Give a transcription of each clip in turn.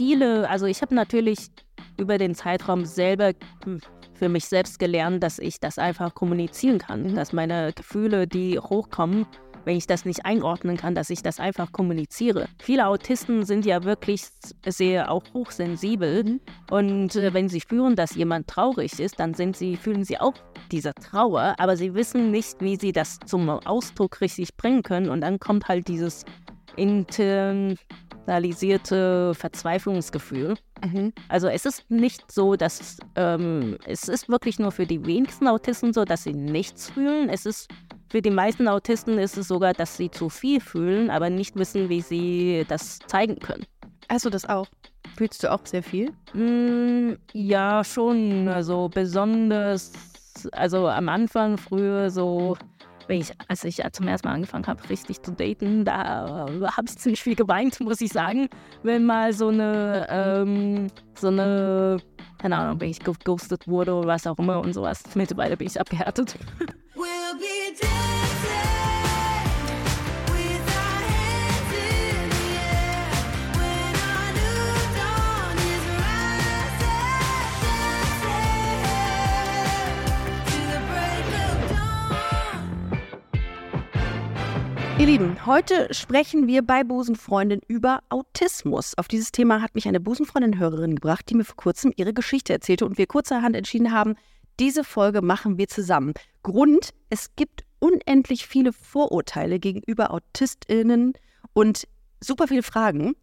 viele, also ich habe natürlich über den Zeitraum selber hm, für mich selbst gelernt, dass ich das einfach kommunizieren kann, mhm. dass meine Gefühle, die hochkommen, wenn ich das nicht einordnen kann, dass ich das einfach kommuniziere. Viele Autisten sind ja wirklich sehr auch hochsensibel mhm. und äh, wenn sie fühlen, dass jemand traurig ist, dann sind sie, fühlen sie auch diese Trauer, aber sie wissen nicht, wie sie das zum Ausdruck richtig bringen können und dann kommt halt dieses internalisierte Verzweiflungsgefühl. Mhm. Also es ist nicht so, dass ähm, es ist wirklich nur für die wenigsten Autisten so, dass sie nichts fühlen. Es ist für die meisten Autisten ist es sogar, dass sie zu viel fühlen, aber nicht wissen, wie sie das zeigen können. Hast du das auch? Fühlst du auch sehr viel? Mm, ja, schon. Also besonders, also am Anfang früher so ich, als ich zum ersten Mal angefangen habe, richtig zu daten, da habe ich ziemlich viel geweint, muss ich sagen. Wenn mal so eine, ähm, so eine, keine Ahnung, wenn ich geghostet wurde oder was auch immer und sowas. Mittlerweile bin ich abgehärtet. We'll be Ihr Lieben, heute sprechen wir bei Busenfreundin über Autismus. Auf dieses Thema hat mich eine Busenfreundin-Hörerin gebracht, die mir vor kurzem ihre Geschichte erzählte und wir kurzerhand entschieden haben, diese Folge machen wir zusammen. Grund, es gibt unendlich viele Vorurteile gegenüber AutistInnen und super viele Fragen.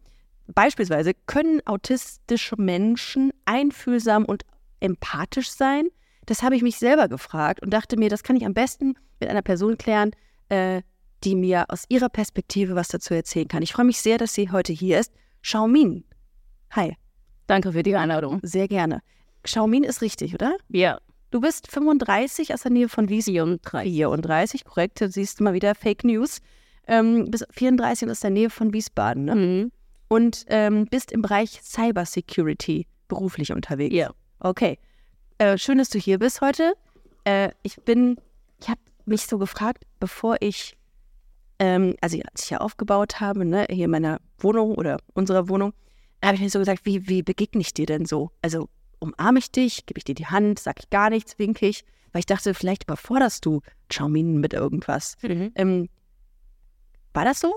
Beispielsweise, können autistische Menschen einfühlsam und empathisch sein? Das habe ich mich selber gefragt und dachte mir, das kann ich am besten mit einer Person klären, äh, die mir aus ihrer Perspektive was dazu erzählen kann. Ich freue mich sehr, dass sie heute hier ist. Xiaomin. Hi. Danke für die Einladung. Sehr gerne. Xiaomin ist richtig, oder? Ja. Du bist 35 aus der Nähe von Wiesbaden. 34, korrekt. Du siehst mal wieder Fake News. Ähm, bist 34 aus der Nähe von Wiesbaden. Ne? Mhm. Und ähm, bist im Bereich Cybersecurity beruflich unterwegs. Ja. Okay. Äh, schön, dass du hier bist heute. Äh, ich bin, ich habe mich so gefragt, bevor ich ähm, also als ich ja aufgebaut habe, ne, hier in meiner Wohnung oder unserer Wohnung, habe ich mir so gesagt, wie, wie begegne ich dir denn so? Also umarme ich dich, gebe ich dir die Hand, sage ich gar nichts, winke ich, weil ich dachte, vielleicht überforderst du Xiaomin mit irgendwas. Mhm. Ähm, war das so?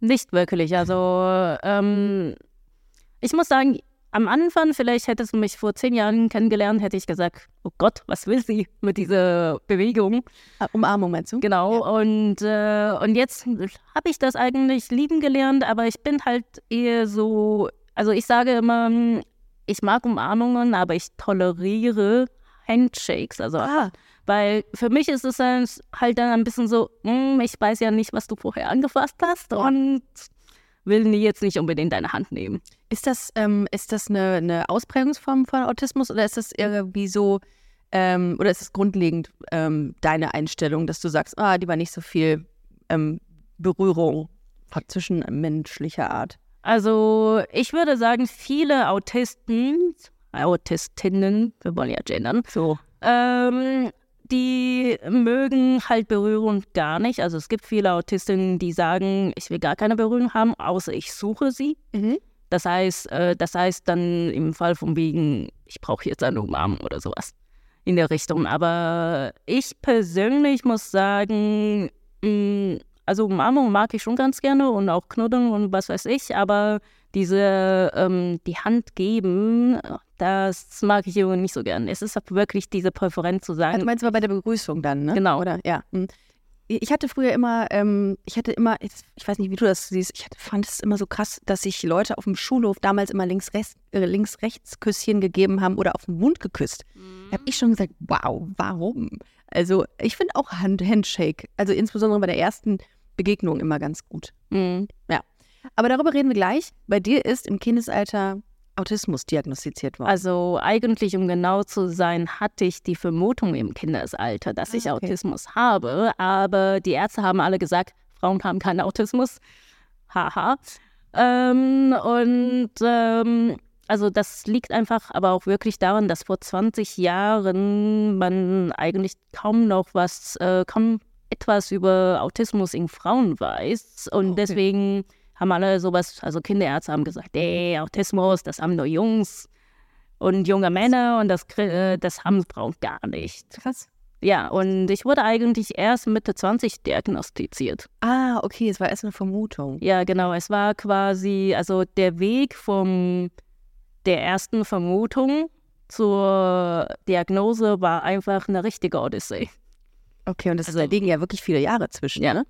Nicht wirklich. Also ähm, ich muss sagen, am Anfang, vielleicht hättest du mich vor zehn Jahren kennengelernt, hätte ich gesagt, oh Gott, was will sie mit dieser Bewegung? Ah, Umarmung meinst du? Genau. Ja. Und, äh, und jetzt habe ich das eigentlich lieben gelernt, aber ich bin halt eher so, also ich sage immer, ich mag Umarmungen, aber ich toleriere Handshakes. Also ah. Weil für mich ist es halt dann ein bisschen so, hm, ich weiß ja nicht, was du vorher angefasst hast und will jetzt nicht unbedingt deine Hand nehmen. Ist das, ähm, ist das eine, eine, Ausprägungsform von Autismus oder ist das irgendwie so, ähm, oder ist es grundlegend ähm, deine Einstellung, dass du sagst, ah, die war nicht so viel ähm, Berührung zwischen menschlicher Art? Also ich würde sagen, viele Autisten, Autistinnen, wir wollen ja gendern, so, ähm, die mögen halt Berührung gar nicht. Also es gibt viele Autistinnen, die sagen, ich will gar keine Berührung haben, außer ich suche sie. Mhm. Das heißt, äh, das heißt dann im Fall von wegen, ich brauche jetzt eine Umarmung oder sowas in der Richtung. Aber ich persönlich muss sagen, mh, mm, also Umarmung mag ich schon ganz gerne und auch knuddeln und was weiß ich, aber diese, ähm, die Hand geben, das mag ich irgendwie nicht so gern. Es ist wirklich diese Präferenz zu sagen. Also du meinst mal bei der Begrüßung dann, ne? Genau. Oder? Ja. Hm. Ich hatte früher immer, ähm, ich hatte immer, ich, ich, weiß nicht, wie du das siehst, ich hatte, fand es immer so krass, dass sich Leute auf dem Schulhof damals immer links-rechts äh, links, Küsschen gegeben haben oder auf den Mund geküsst. Mhm. Da habe ich schon gesagt, wow, warum? Also ich finde auch Hand Handshake, also insbesondere bei der ersten Begegnung immer ganz gut. Mhm. Ja. Aber darüber reden wir gleich. Bei dir ist im Kindesalter Autismus diagnostiziert worden? Also eigentlich, um genau zu sein, hatte ich die Vermutung im Kindesalter, dass ah, ich okay. Autismus habe. Aber die Ärzte haben alle gesagt, Frauen haben keinen Autismus. Haha. Ähm, und ähm, also das liegt einfach aber auch wirklich daran, dass vor 20 Jahren man eigentlich kaum noch was, äh, kaum etwas über Autismus in Frauen weiß. Und okay. deswegen haben alle sowas, also Kinderärzte haben gesagt, ey, Autismus, das haben nur Jungs und junge Männer und das, äh, das haben Frauen gar nicht. Krass. Ja, und ich wurde eigentlich erst Mitte 20 diagnostiziert. Ah, okay, es war erst eine Vermutung. Ja, genau. Es war quasi, also der Weg vom der ersten Vermutung zur Diagnose war einfach eine richtige Odyssee. Okay, und das Also- da liegen ja wirklich viele Jahre zwischen, Ja. ne?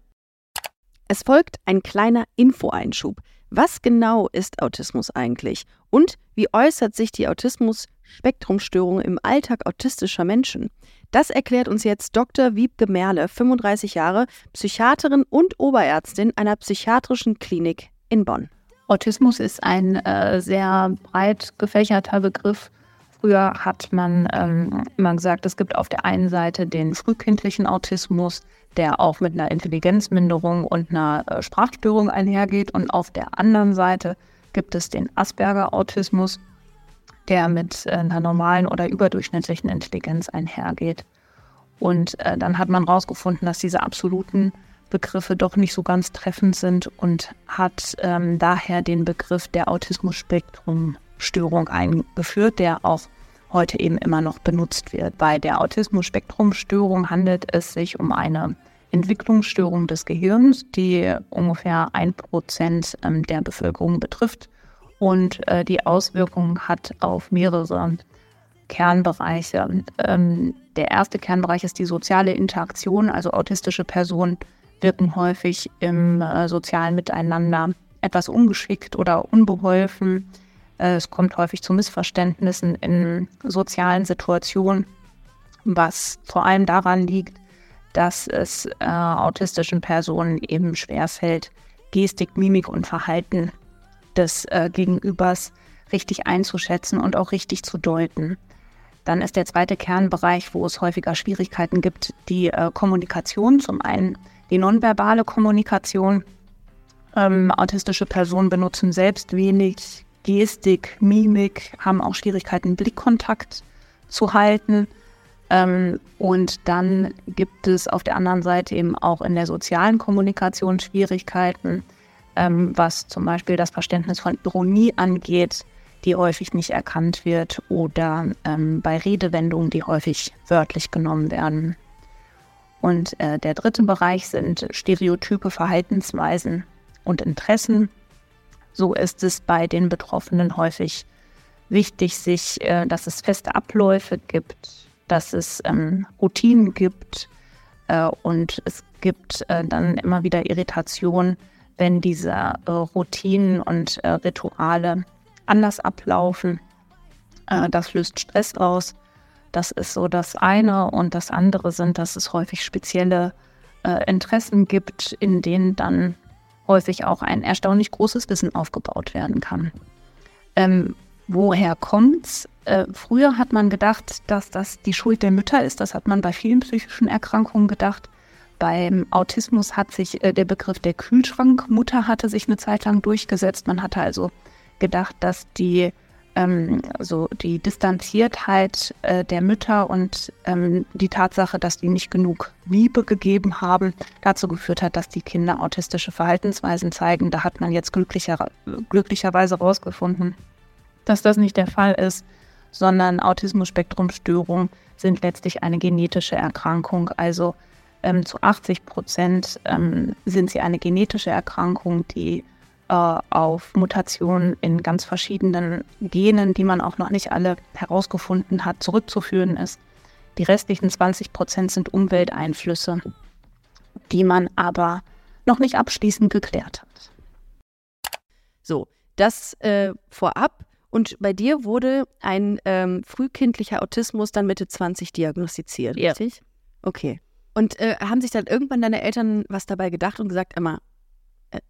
Es folgt ein kleiner Infoeinschub. Was genau ist Autismus eigentlich? Und wie äußert sich die Autismus-Spektrumstörung im Alltag autistischer Menschen? Das erklärt uns jetzt Dr. Wiebke Merle, 35 Jahre, Psychiaterin und Oberärztin einer psychiatrischen Klinik in Bonn. Autismus ist ein äh, sehr breit gefächerter Begriff. Früher hat man ähm, immer gesagt, es gibt auf der einen Seite den frühkindlichen Autismus, der auch mit einer Intelligenzminderung und einer äh, Sprachstörung einhergeht. Und auf der anderen Seite gibt es den Asperger-Autismus, der mit äh, einer normalen oder überdurchschnittlichen Intelligenz einhergeht. Und äh, dann hat man herausgefunden, dass diese absoluten Begriffe doch nicht so ganz treffend sind und hat ähm, daher den Begriff der Autismus-Spektrum-Störung eingeführt, der auch heute eben immer noch benutzt wird. Bei der Autismus-Spektrum-Störung handelt es sich um eine Entwicklungsstörung des Gehirns, die ungefähr ein Prozent ähm, der Bevölkerung betrifft und äh, die Auswirkungen hat auf mehrere Kernbereiche. Ähm, der erste Kernbereich ist die soziale Interaktion, also autistische Personen wirken häufig im äh, sozialen Miteinander etwas ungeschickt oder unbeholfen. Äh, es kommt häufig zu Missverständnissen in sozialen Situationen, was vor allem daran liegt, dass es äh, autistischen Personen eben schwerfällt, Gestik, Mimik und Verhalten des äh, Gegenübers richtig einzuschätzen und auch richtig zu deuten. Dann ist der zweite Kernbereich, wo es häufiger Schwierigkeiten gibt, die äh, Kommunikation. Zum einen die nonverbale Kommunikation. Ähm, autistische Personen benutzen selbst wenig Gestik, Mimik, haben auch Schwierigkeiten, Blickkontakt zu halten. Ähm, und dann gibt es auf der anderen Seite eben auch in der sozialen Kommunikation Schwierigkeiten, ähm, was zum Beispiel das Verständnis von Ironie angeht, die häufig nicht erkannt wird, oder ähm, bei Redewendungen, die häufig wörtlich genommen werden. Und äh, der dritte Bereich sind stereotype Verhaltensweisen und Interessen. So ist es bei den Betroffenen häufig wichtig, sich, äh, dass es feste Abläufe gibt, dass es ähm, Routinen gibt äh, und es gibt äh, dann immer wieder Irritation, wenn diese äh, Routinen und äh, Rituale anders ablaufen. Äh, das löst Stress aus. Das ist so das eine. Und das andere sind, dass es häufig spezielle äh, Interessen gibt, in denen dann häufig auch ein erstaunlich großes Wissen aufgebaut werden kann. Ähm, woher kommt's? Äh, früher hat man gedacht, dass das die Schuld der Mütter ist. Das hat man bei vielen psychischen Erkrankungen gedacht. Beim Autismus hat sich äh, der Begriff der Kühlschrankmutter hatte sich eine Zeit lang durchgesetzt. Man hatte also gedacht, dass die ähm, so die Distanziertheit äh, der Mütter und ähm, die Tatsache, dass die nicht genug Liebe gegeben haben, dazu geführt hat, dass die Kinder autistische Verhaltensweisen zeigen. Da hat man jetzt glücklicher, glücklicherweise herausgefunden, dass das nicht der Fall ist, sondern Autismus-Spektrum-Störungen sind letztlich eine genetische Erkrankung. Also ähm, zu 80 Prozent ähm, sind sie eine genetische Erkrankung, die äh, auf Mutationen in ganz verschiedenen Genen, die man auch noch nicht alle herausgefunden hat, zurückzuführen ist. Die restlichen 20 Prozent sind Umwelteinflüsse, die man aber noch nicht abschließend geklärt hat. So, das äh, vorab. Und bei dir wurde ein ähm, frühkindlicher Autismus dann Mitte 20 diagnostiziert, Ja. richtig? Okay. Und äh, haben sich dann irgendwann deine Eltern was dabei gedacht und gesagt, Emma, äh,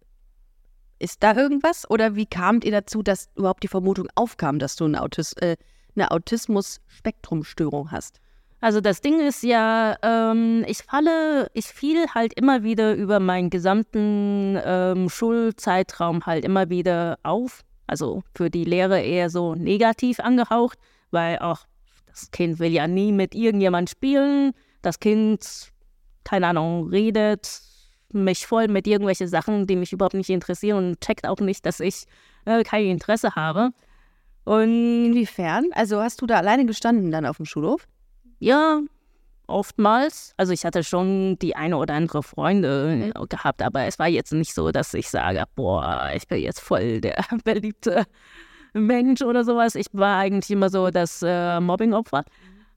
ist da irgendwas? Oder wie kamt ihr dazu, dass überhaupt die Vermutung aufkam, dass du eine, Autis äh, eine Autismus-Spektrumstörung hast? Also das Ding ist ja, ähm, ich falle, ich fiel halt immer wieder über meinen gesamten ähm, Schulzeitraum halt immer wieder auf. Also für die Lehre eher so negativ angehaucht, weil auch das Kind will ja nie mit irgendjemand spielen. Das Kind, keine Ahnung, redet mich voll mit irgendwelchen Sachen, die mich überhaupt nicht interessieren und checkt auch nicht, dass ich äh, kein Interesse habe. Und Inwiefern? Also hast du da alleine gestanden dann auf dem Schulhof? ja, oftmals. Also ich hatte schon die eine oder andere Freunde äh, gehabt, aber es war jetzt nicht so, dass ich sage, boah, ich bin jetzt voll der beliebte Mensch oder sowas. Ich war eigentlich immer so das äh, Mobbingopfer.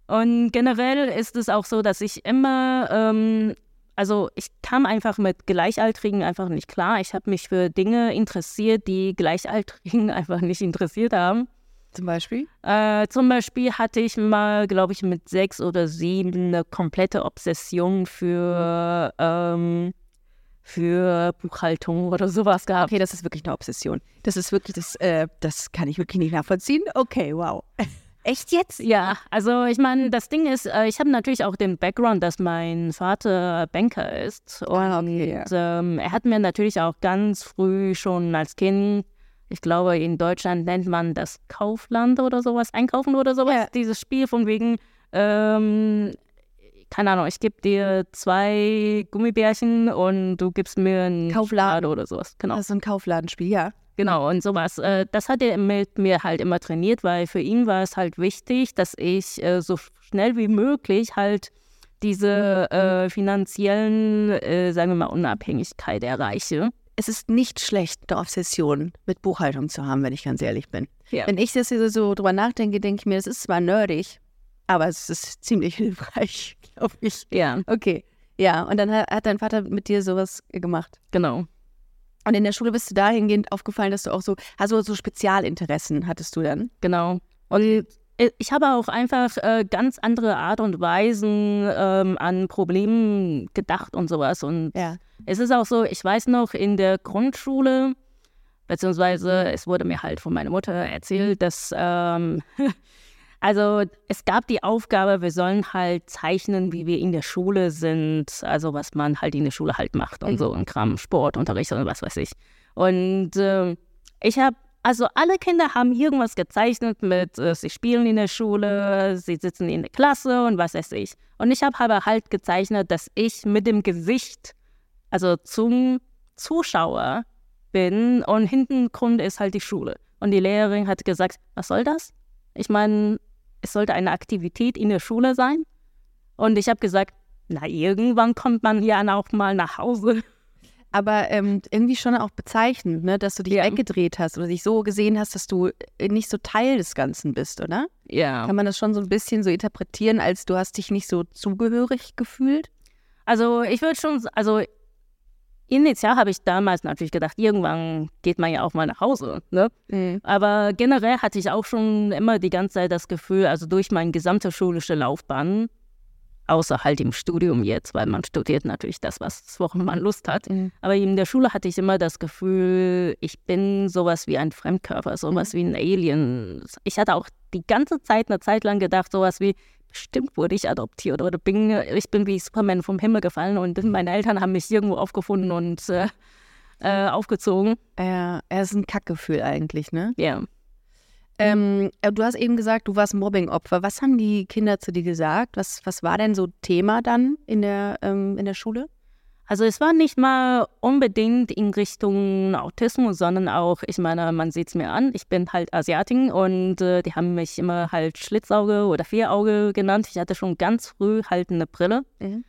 Und generell ist es auch so, dass ich immer, ähm, also ich kam einfach mit Gleichaltrigen einfach nicht klar. Ich habe mich für Dinge interessiert, die Gleichaltrigen einfach nicht interessiert haben. Zum Beispiel? Äh, zum Beispiel hatte ich mal, glaube ich, mit sechs oder sieben eine komplette Obsession für, ähm, für Buchhaltung oder sowas gehabt. Okay, das ist wirklich eine Obsession. Das ist wirklich, das, äh, das kann ich wirklich nicht nachvollziehen. Okay, wow. Echt jetzt? Ja, also ich meine, das Ding ist, äh, ich habe natürlich auch den Background, dass mein Vater Banker ist. Und Ah, okay, ja. ähm, er hat mir natürlich auch ganz früh schon als Kind, ich glaube, in Deutschland nennt man das Kaufland oder sowas, Einkaufen oder sowas, Ja. dieses Spiel von wegen, ähm, keine Ahnung, ich gebe dir zwei Gummibärchen und du gibst mir einen Kaufladen. Oder sowas. Genau. Das ist so ein Kaufladenspiel, ja. Genau, und sowas. Äh, das hat er mit mir halt immer trainiert, weil für ihn war es halt wichtig, dass ich äh, so schnell wie möglich halt diese äh, finanziellen, äh, sagen wir mal, Unabhängigkeit erreiche. Es ist nicht schlecht, eine Obsession mit Buchhaltung zu haben, wenn ich ganz ehrlich bin. Ja. Wenn ich das hier so drüber nachdenke, denke ich mir, das ist zwar nerdig, aber es ist ziemlich hilfreich, glaube ich. Ja, Okay. Ja, und dann hat, hat dein Vater mit dir sowas gemacht. genau. Und in der Schule bist du dahingehend aufgefallen, dass du auch so, also so Spezialinteressen hattest du dann. Genau. Und ich habe auch einfach äh, ganz andere Art und Weisen ähm, an Problemen gedacht und sowas. Und Ja. es ist auch so, ich weiß noch, in der Grundschule, beziehungsweise es wurde mir halt von meiner Mutter erzählt, dass, ähm, also es gab die Aufgabe, wir sollen halt zeichnen, wie wir in der Schule sind, also was man halt in der Schule halt macht und so, ein Kram, Sportunterricht und was weiß ich. Und ähm, ich habe, also alle Kinder haben irgendwas gezeichnet mit, äh, sie spielen in der Schule, sie sitzen in der Klasse und was weiß ich. Und ich habe aber halt gezeichnet, dass ich mit dem Gesicht, also zum Zuschauer bin und Hintergrund ist halt die Schule. Und die Lehrerin hat gesagt, was soll das? Ich meine, es sollte eine Aktivität in der Schule sein. Und ich habe gesagt, na, irgendwann kommt man ja auch mal nach Hause. Aber ähm, irgendwie schon auch bezeichnend, ne, dass du dich Ja. weggedreht hast oder dich so gesehen hast, dass du äh, nicht so Teil des Ganzen bist, oder? Ja. Kann man das schon so ein bisschen so interpretieren, als du hast dich nicht so zugehörig gefühlt? Also ich würde schon, also initial habe ich damals natürlich gedacht, irgendwann geht man ja auch mal nach Hause. Ne? Aber generell hatte ich auch schon immer die ganze Zeit das Gefühl, also durch meine gesamte schulische Laufbahn, außer halt im Studium jetzt, weil man studiert natürlich das, was woran man Lust hat. Mhm. Aber in der Schule hatte ich immer das Gefühl, ich bin sowas wie ein Fremdkörper, sowas wie ein Alien. Ich hatte auch die ganze Zeit, eine Zeit lang gedacht, sowas wie, bestimmt wurde ich adoptiert oder bin, ich bin wie Superman vom Himmel gefallen und meine Eltern haben mich irgendwo aufgefunden und äh, äh, aufgezogen. Ja, er ist ein Kackgefühl eigentlich, ne? Ja. Ähm, äh, du hast eben gesagt, du warst Mobbingopfer. Was haben die Kinder zu dir gesagt? Was, was war denn so Thema dann in der, ähm, in der Schule? Also es war nicht mal unbedingt in Richtung Autismus, sondern auch, ich meine, man sieht es mir an, ich bin halt Asiatin und äh, die haben mich immer halt Schlitzauge oder Vierauge genannt. Ich hatte schon ganz früh halt eine Brille. Mhm.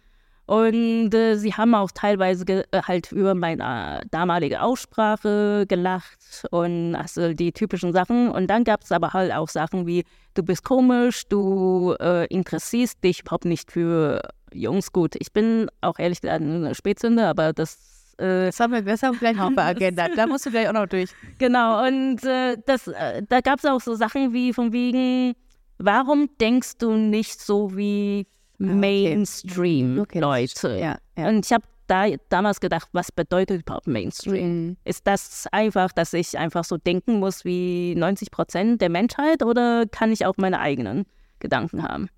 Und äh, sie haben auch teilweise äh, halt über meine damalige Aussprache gelacht und also die typischen Sachen. Und dann gab es aber halt auch Sachen wie, du bist komisch, du äh, interessierst dich überhaupt nicht für Jungs. Gut, ich bin auch ehrlich gesagt eine Spätzünder, aber das äh, Das haben wir, das haben wir gleich noch Agenda. Da musst du gleich auch noch durch. Genau, und äh, das, äh, da gab es auch so Sachen wie von wegen, warum denkst du nicht so wie Mainstream-Leute? Ja, ja. Und ich habe da damals gedacht, was bedeutet überhaupt Mainstream? Mhm. Ist das einfach, dass ich einfach so denken muss wie 90 Prozent der Menschheit oder kann ich auch meine eigenen Gedanken haben?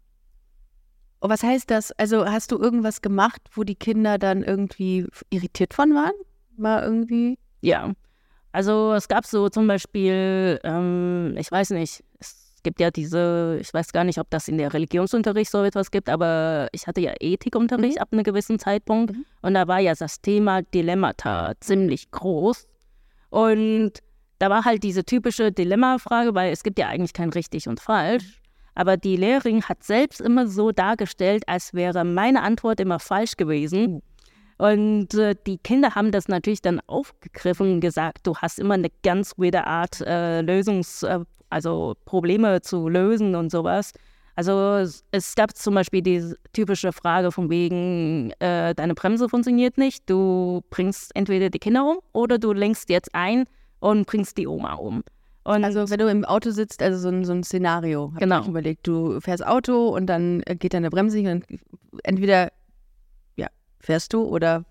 Und was heißt das? Also hast du irgendwas gemacht, wo die Kinder dann irgendwie irritiert von waren? Mal irgendwie? Ja, also es gab so zum Beispiel, ähm, ich weiß nicht, es gibt ja diese, ich weiß gar nicht, ob das in der Religionsunterricht so etwas gibt, aber ich hatte ja Ethikunterricht ab einem gewissen Zeitpunkt und da war ja das Thema Dilemmata ziemlich groß. Und da war halt diese typische Dilemma-Frage, weil es gibt ja eigentlich kein richtig und falsch. Aber die Lehrerin hat selbst immer so dargestellt, als wäre meine Antwort immer falsch gewesen. Und äh, die Kinder haben das natürlich dann aufgegriffen und gesagt, du hast immer eine ganz weirde Art, äh, Lösungs-, äh, also Probleme zu lösen und sowas. Also es, gab zum Beispiel die typische Frage von wegen, äh, deine Bremse funktioniert nicht, du bringst entweder die Kinder um oder du lenkst jetzt ein und bringst die Oma um. Und Also wenn du im Auto sitzt, also so ein, so ein Szenario, hab Genau. ich überlegt. Du fährst Auto und dann äh, geht deine Bremse nicht und entweder ja, fährst du oder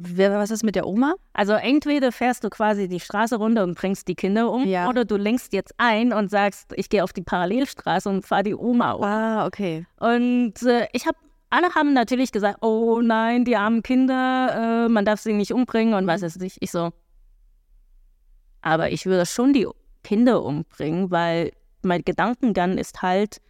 was ist mit der Oma? Also entweder fährst du quasi die Straße runter und bringst die Kinder um Ja. oder du lenkst jetzt ein und sagst, ich gehe auf die Parallelstraße und fahre die Oma um. Ah, okay. Und äh, ich habe, alle haben natürlich gesagt, oh nein, die armen Kinder, äh, man darf sie nicht umbringen und was weiß ich. Ich so, aber ich würde schon die Kinder umbringen, weil mein Gedankengang ist halt,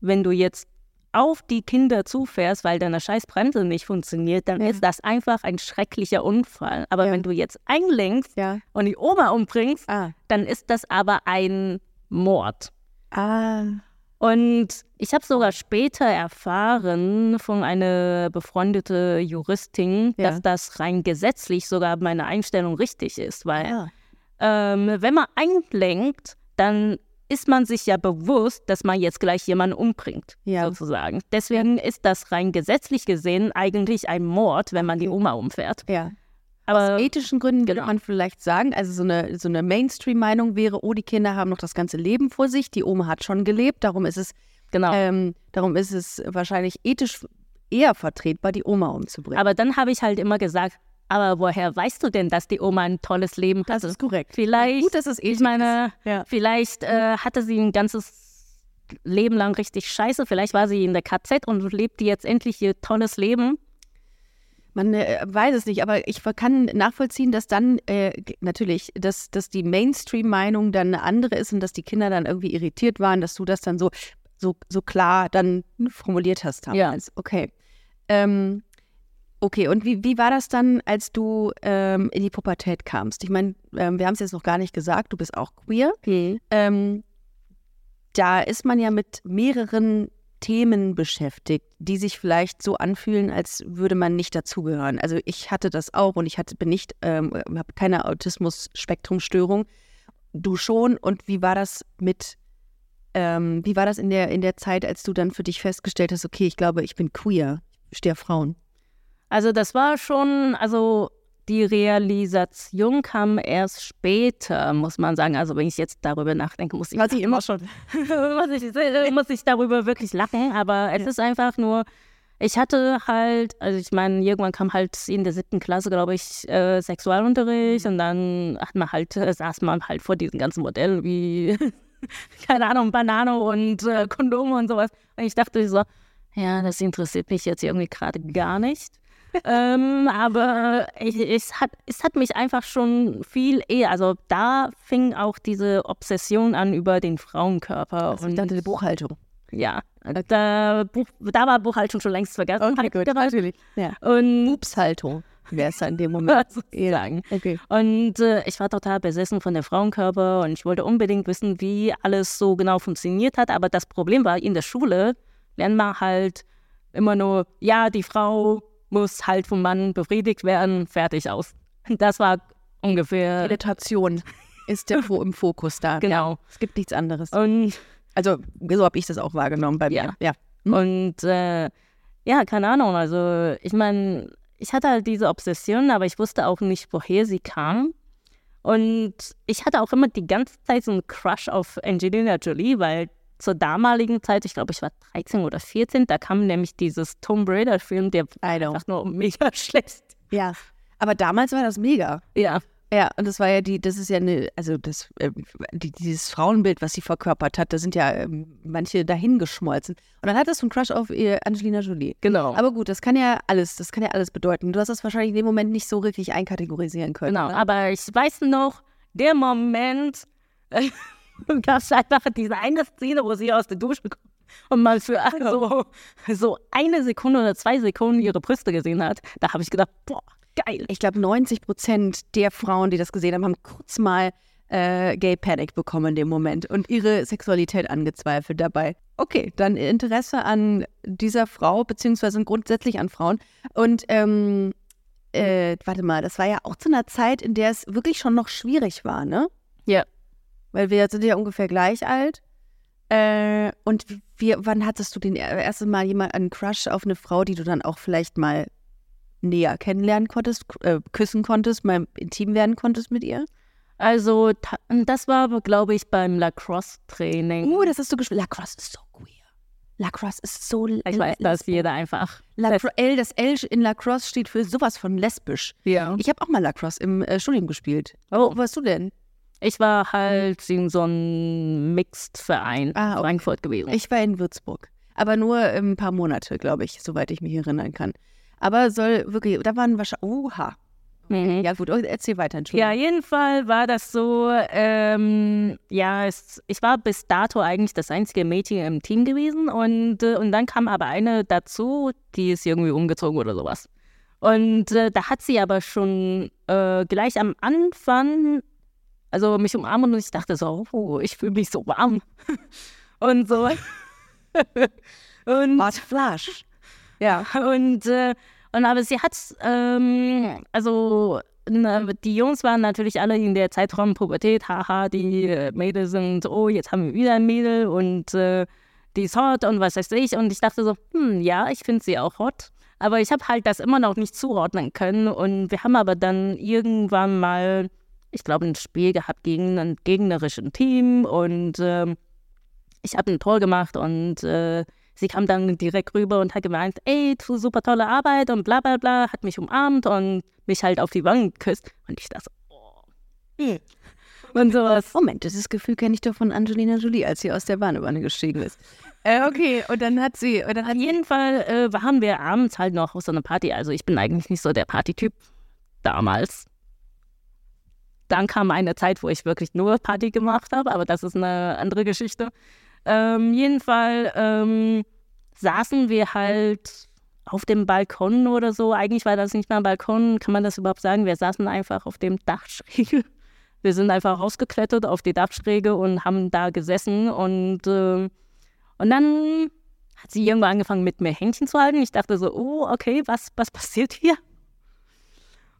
wenn du jetzt auf die Kinder zufährst, weil deine scheiß Bremse nicht funktioniert, dann Ja. ist das einfach ein schrecklicher Unfall. Aber Ja. wenn du jetzt einlenkst Ja. und die Oma umbringst, Ah. dann ist das aber ein Mord. Ah. Und ich habe sogar später erfahren von einer befreundeten Juristin, dass das rein gesetzlich sogar meine Einstellung richtig ist, weil ja. ähm, wenn man einlenkt, dann ist man sich ja bewusst, dass man jetzt gleich jemanden umbringt, Ja. sozusagen. Deswegen ist das rein gesetzlich gesehen eigentlich ein Mord, wenn man die Oma umfährt. Ja. Aber Aus ethischen Gründen würde genau. man vielleicht sagen, also so eine, so eine Mainstream-Meinung wäre, oh, die Kinder haben noch das ganze Leben vor sich, die Oma hat schon gelebt, darum ist es, genau. ähm, darum ist es wahrscheinlich ethisch eher vertretbar, die Oma umzubringen. Aber dann habe ich halt immer gesagt, aber woher weißt du denn, dass die Oma ein tolles Leben das hatte? ist korrekt. Vielleicht, Gut, dass es ich meine. Ja. vielleicht äh, hatte sie ein ganzes Leben lang richtig scheiße. Vielleicht war sie in der KZ und lebt jetzt endlich ihr tolles Leben. Man äh, weiß es nicht, aber ich kann nachvollziehen, dass dann äh, natürlich, dass, dass die Mainstream-Meinung dann eine andere ist und dass die Kinder dann irgendwie irritiert waren, dass du das dann so, so, so klar dann formuliert hast damals. Okay. Ähm, okay, und wie, wie war das dann, als du ähm, in die Pubertät kamst? Ich meine, ähm, wir haben es jetzt noch gar nicht gesagt, du bist auch queer. Ähm, da ist man ja mit mehreren Themen beschäftigt, die sich vielleicht so anfühlen, als würde man nicht dazugehören. Also ich hatte das auch und ich hatte, bin nicht, ähm, habe keine Autismus-Spektrum-Störung. Du schon. Und wie war das mit, ähm, wie war das in der, in der Zeit, als du dann für dich festgestellt hast, okay, ich glaube, ich bin queer, ich stehe Frauen? Also das war schon, also die Realisation kam erst später, muss man sagen. Also wenn ich jetzt darüber nachdenke, muss ich, Was ich immer schon. muss, ich, äh, muss ich darüber wirklich lachen. Aber es ist einfach nur, ich hatte halt, also ich meine, irgendwann kam halt in der siebten Klasse, glaube ich, äh, Sexualunterricht und dann hat man halt, äh, saß man halt vor diesen ganzen Modellen wie, keine Ahnung, Banane und äh, Kondome und sowas. Und ich dachte so, ja, das interessiert mich jetzt irgendwie gerade gar nicht. Ähm, aber ich, es, hat, es hat mich einfach schon viel eher, also da fing auch diese Obsession an über den Frauenkörper. Also ich dachte, die Buchhaltung. Ja, da, Buch, da war Buchhaltung schon längst vergessen. natürlich. Ja. Und wäre es dann in dem Moment. sozusagen. Okay. Und äh, ich war total besessen von der Frauenkörper und ich wollte unbedingt wissen, wie alles so genau funktioniert hat. Aber das Problem war, in der Schule lernt man halt immer nur, ja, die Frau muss halt vom Mann befriedigt werden, fertig aus. Das war ungefähr, Meditation ist der im Fokus da. genau. Es gibt nichts anderes. Und Also, so habe ich das auch wahrgenommen bei mir. Ja. Ja. Und äh, ja, keine Ahnung. Also ich meine, ich hatte halt diese Obsession, aber ich wusste auch nicht, woher sie kam. Und ich hatte auch immer die ganze Zeit so einen Crush auf Angelina Jolie, weil zur damaligen Zeit, ich glaube, ich war 13 oder 14, da kam nämlich dieses Tomb Raider-Film, der einfach nur mega schlecht. Ja. Aber damals war das mega. Ja, Ja, und das war ja die, das ist ja eine, also das, äh, die, dieses Frauenbild, was sie verkörpert hat, da sind ja ähm, manche dahingeschmolzen. Und dann hattest du einen Crush auf ihr Angelina Jolie. genau. Aber gut, das kann ja alles, das kann ja alles bedeuten. Du hast das wahrscheinlich in dem Moment nicht so richtig einkategorisieren können. Genau, ne? aber ich weiß noch, der Moment, Und gab es einfach diese eine Szene, wo sie aus der Dusche kommt und mal für so, so eine Sekunde oder zwei Sekunden ihre Brüste gesehen hat. Da habe ich gedacht, boah, geil. Ich glaube, 90 Prozent der Frauen, die das gesehen haben, haben kurz mal äh, Gay Panic bekommen in dem Moment und ihre Sexualität angezweifelt dabei. Okay, dann Interesse an dieser Frau, beziehungsweise grundsätzlich an Frauen. Und ähm, äh, warte mal, das war ja auch zu einer Zeit, in der es wirklich schon noch schwierig war, ne? Ja. Weil wir sind ja ungefähr gleich alt. Äh, und wie, wann hattest du den erste Mal jemand einen Crush auf eine Frau, die du dann auch vielleicht mal näher kennenlernen konntest, äh, küssen konntest, mal intim werden konntest mit ihr? Also, das war, glaube ich, beim Lacrosse-Training. Oh, das hast du gespielt. Lacrosse ist so queer. Lacrosse ist so. Ich weiß, dass jeder einfach. Lacro L, das L in Lacrosse steht für sowas von lesbisch. Ja. Ich habe auch mal Lacrosse im äh, Studium gespielt. Oh. Wo warst du denn? Ich war halt in so einem Mixed-Verein Ah, in okay. Frankfurt gewesen. Ich war in Würzburg. Aber nur ein paar Monate, glaube ich, soweit ich mich erinnern kann. Aber soll wirklich, da waren wahrscheinlich. Oha. Mhm. Ja, gut, oh, erzähl weiter, Entschuldigung. Ja, jeden Fall war das so, ähm, ja, es, ich war bis dato eigentlich das einzige Mädchen im Team gewesen und, äh, und dann kam aber eine dazu, die ist irgendwie umgezogen oder sowas. Und äh, da hat sie aber schon äh, gleich am Anfang, also mich umarmt und ich dachte so, oh, ich fühle mich so warm. und so. und Hot Flash. Ja. und, äh, und aber sie hat, ähm, also na, die Jungs waren natürlich alle in der Zeitraum Pubertät, haha, die Mädels sind, oh, jetzt haben wir wieder ein Mädel und äh, die ist hot und was weiß ich. Und ich dachte so, hm, ja, ich finde sie auch hot. Aber ich habe halt das immer noch nicht zuordnen können. Und wir haben aber dann irgendwann mal, ich glaube, ein Spiel gehabt gegen ein gegnerischen Team und ähm, ich habe ein Tor gemacht und äh, sie kam dann direkt rüber und hat gemeint, ey, du super tolle Arbeit und bla bla bla, hat mich umarmt und mich halt auf die Wangen geküsst. Und ich dachte, oh. Hm. Und sowas. Moment, dieses Gefühl kenne ich doch von Angelina Jolie, als sie aus der Badewanne gestiegen ist. Äh, okay, und dann hat sie, und dann Auf hat jeden Fall äh, waren wir abends halt noch auf so einer Party. Also ich bin eigentlich nicht so der Partytyp damals. Dann kam eine Zeit, wo ich wirklich nur Party gemacht habe, aber das ist eine andere Geschichte. Ähm, jeden Fall ähm, saßen wir halt auf dem Balkon oder so. Eigentlich war das nicht mal ein Balkon, kann man das überhaupt sagen? Wir saßen einfach auf dem Dachschräge. Wir sind einfach rausgeklettert auf die Dachschräge und haben da gesessen und, äh, und dann hat sie irgendwo angefangen mit mir Händchen zu halten. Ich dachte so, oh, okay, was, was passiert hier?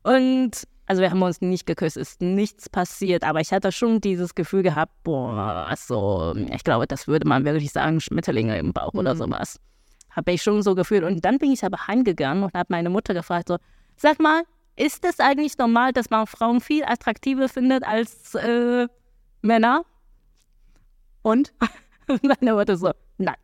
Und also wir haben uns nicht geküsst, ist nichts passiert, aber ich hatte schon dieses Gefühl gehabt, boah, so, ich glaube, das würde man wirklich sagen, Schmetterlinge im Bauch oder sowas. Habe ich schon so gefühlt. Und dann bin ich aber heimgegangen und habe meine Mutter gefragt, so, sag mal, ist es eigentlich normal, dass man Frauen viel attraktiver findet als äh, Männer? und? Und meine Mutter so, nein.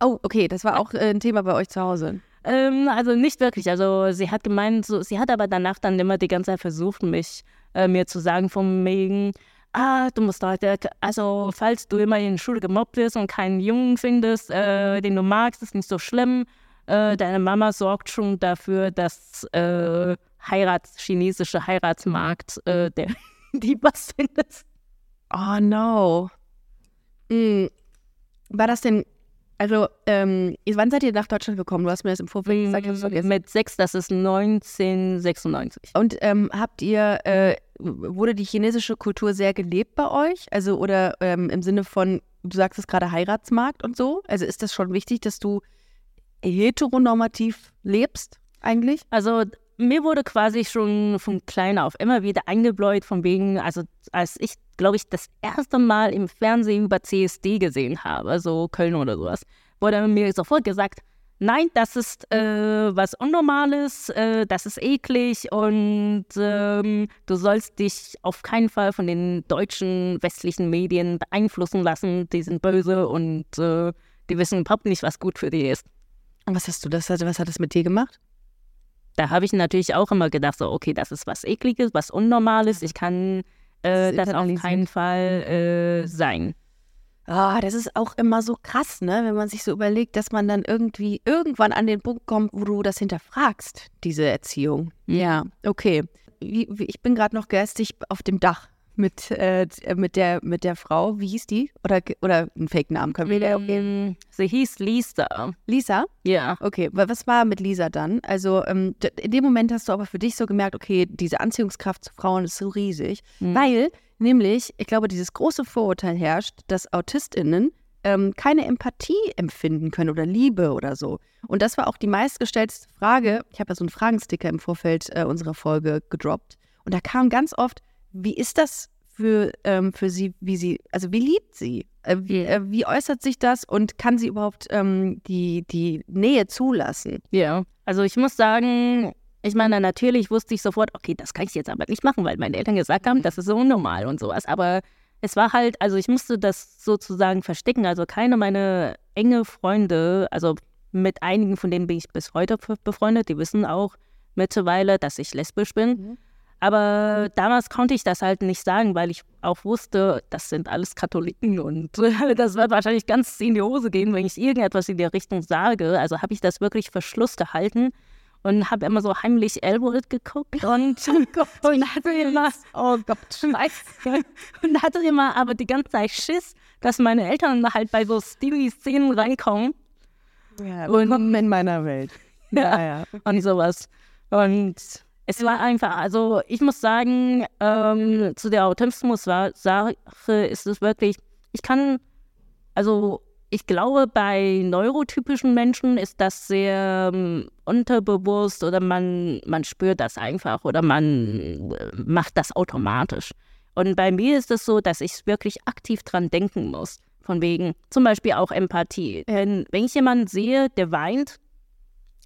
Oh, okay, das war auch äh, ein Thema bei euch zu Hause. Ähm, also nicht wirklich. Also sie hat gemeint, so, sie hat aber danach dann immer die ganze Zeit versucht, mich äh, mir zu sagen von wegen, ah, du musst heute, also falls du immer in der Schule gemobbt wirst und keinen Jungen findest, äh, den du magst, ist nicht so schlimm. Äh, deine Mama sorgt schon dafür, dass äh, Heirats, chinesische Heiratsmarkt, äh, der die was findet. Oh no. Mm. War das denn, also, ähm, wann seid ihr nach Deutschland gekommen? Du hast mir das im Vorfeld gesagt, ich hab's vergessen. Mit sechs, das ist 1996. Und ähm, habt ihr, äh, wurde die chinesische Kultur sehr gelebt bei euch? Also, oder ähm, im Sinne von, du sagst es gerade Heiratsmarkt und so? Also ist das schon wichtig, dass du heteronormativ lebst eigentlich? Also mir wurde quasi schon von klein auf immer wieder eingebläut von wegen, also als ich, glaube ich, das erste Mal im Fernsehen über CSD gesehen habe, so Köln oder sowas, wurde mir sofort gesagt, nein, das ist äh, was Unnormales, äh, das ist eklig und ähm, du sollst dich auf keinen Fall von den deutschen westlichen Medien beeinflussen lassen, die sind böse und äh, die wissen überhaupt nicht, was gut für die ist. Und was hast du das, was hat das mit dir gemacht? da habe ich natürlich auch immer gedacht, so, okay, das ist was Ekliges, was Unnormales. Ich kann äh, ist das auf keinen Fall äh, sein. Ah, das ist auch immer so krass, ne? Wenn man sich so überlegt, dass man dann irgendwie irgendwann an den Punkt kommt, wo du das hinterfragst, diese Erziehung. Ja, okay. Wie, wie, ich bin gerade noch geistig auf dem Dach. Mit, äh, mit, der, mit der Frau, wie hieß die? Oder, oder einen Fake-Namen können wir okay. Sie hieß Lisa. Lisa? Ja. Okay, was war mit Lisa dann? Also ähm, in dem Moment hast du aber für dich so gemerkt, okay, diese Anziehungskraft zu Frauen ist so riesig, mhm. weil nämlich, ich glaube, dieses große Vorurteil herrscht, dass AutistInnen ähm, keine Empathie empfinden können oder Liebe oder so. Und das war auch die meistgestellte Frage. Ich habe ja so einen Fragensticker im Vorfeld äh, unserer Folge gedroppt. Und da kam ganz oft, wie ist das für, ähm, für sie, wie sie, also wie liebt sie? Äh, wie, äh, wie, äußert sich das und kann sie überhaupt ähm, die, die Nähe zulassen? Ja, also ich muss sagen, ich meine, natürlich wusste ich sofort, okay, das kann ich jetzt aber nicht machen, weil meine Eltern gesagt haben, das ist so unnormal und sowas. Aber es war halt, also ich musste das sozusagen verstecken. Also keine meiner enge Freunde, also mit einigen von denen bin ich bis heute befreundet, die wissen auch mittlerweile, dass ich lesbisch bin. Mhm. Aber damals konnte ich das halt nicht sagen, weil ich auch wusste, das sind alles Katholiken und das wird wahrscheinlich ganz in die Hose gehen, wenn ich irgendetwas in der Richtung sage. Also habe ich das wirklich für Schluss gehalten und habe immer so heimlich Elwood geguckt und, oh Gott, und hatte immer, oh Gott, scheiße. und hatte immer aber die ganze Zeit Schiss, dass meine Eltern halt bei so Steely-Szenen reinkommen. Ja, und in meiner Welt. Ja, ja, ja. und sowas. Und es war einfach, also ich muss sagen, ähm, zu der Autismus-Sache ist es wirklich, ich kann, also ich glaube, bei neurotypischen Menschen ist das sehr ähm, unterbewusst oder man, man spürt das einfach oder man äh, macht das automatisch. Und bei mir ist es so, dass ich wirklich aktiv dran denken muss. Von wegen zum Beispiel auch Empathie. Wenn, wenn ich jemanden sehe, der weint,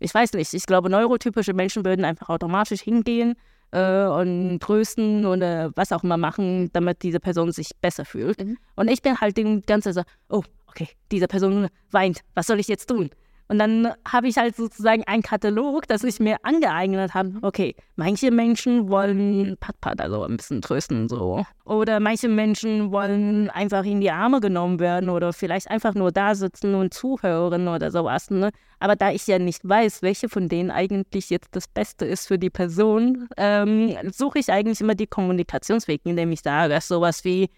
ich weiß nicht, ich glaube, neurotypische Menschen würden einfach automatisch hingehen äh, und trösten oder was auch immer machen, damit diese Person sich besser fühlt. Mhm. Und ich bin halt den ganzen so, oh, okay, diese Person weint, was soll ich jetzt tun? Und dann habe ich halt sozusagen einen Katalog, das ich mir angeeignet habe. Okay, manche Menschen wollen Pat-Pat, also ein bisschen trösten so. Oder manche Menschen wollen einfach in die Arme genommen werden oder vielleicht einfach nur da sitzen und zuhören oder sowas. Ne? Aber da ich ja nicht weiß, welche von denen eigentlich jetzt das Beste ist für die Person, ähm, suche ich eigentlich immer die Kommunikationswege, indem ich sage, sowas wie,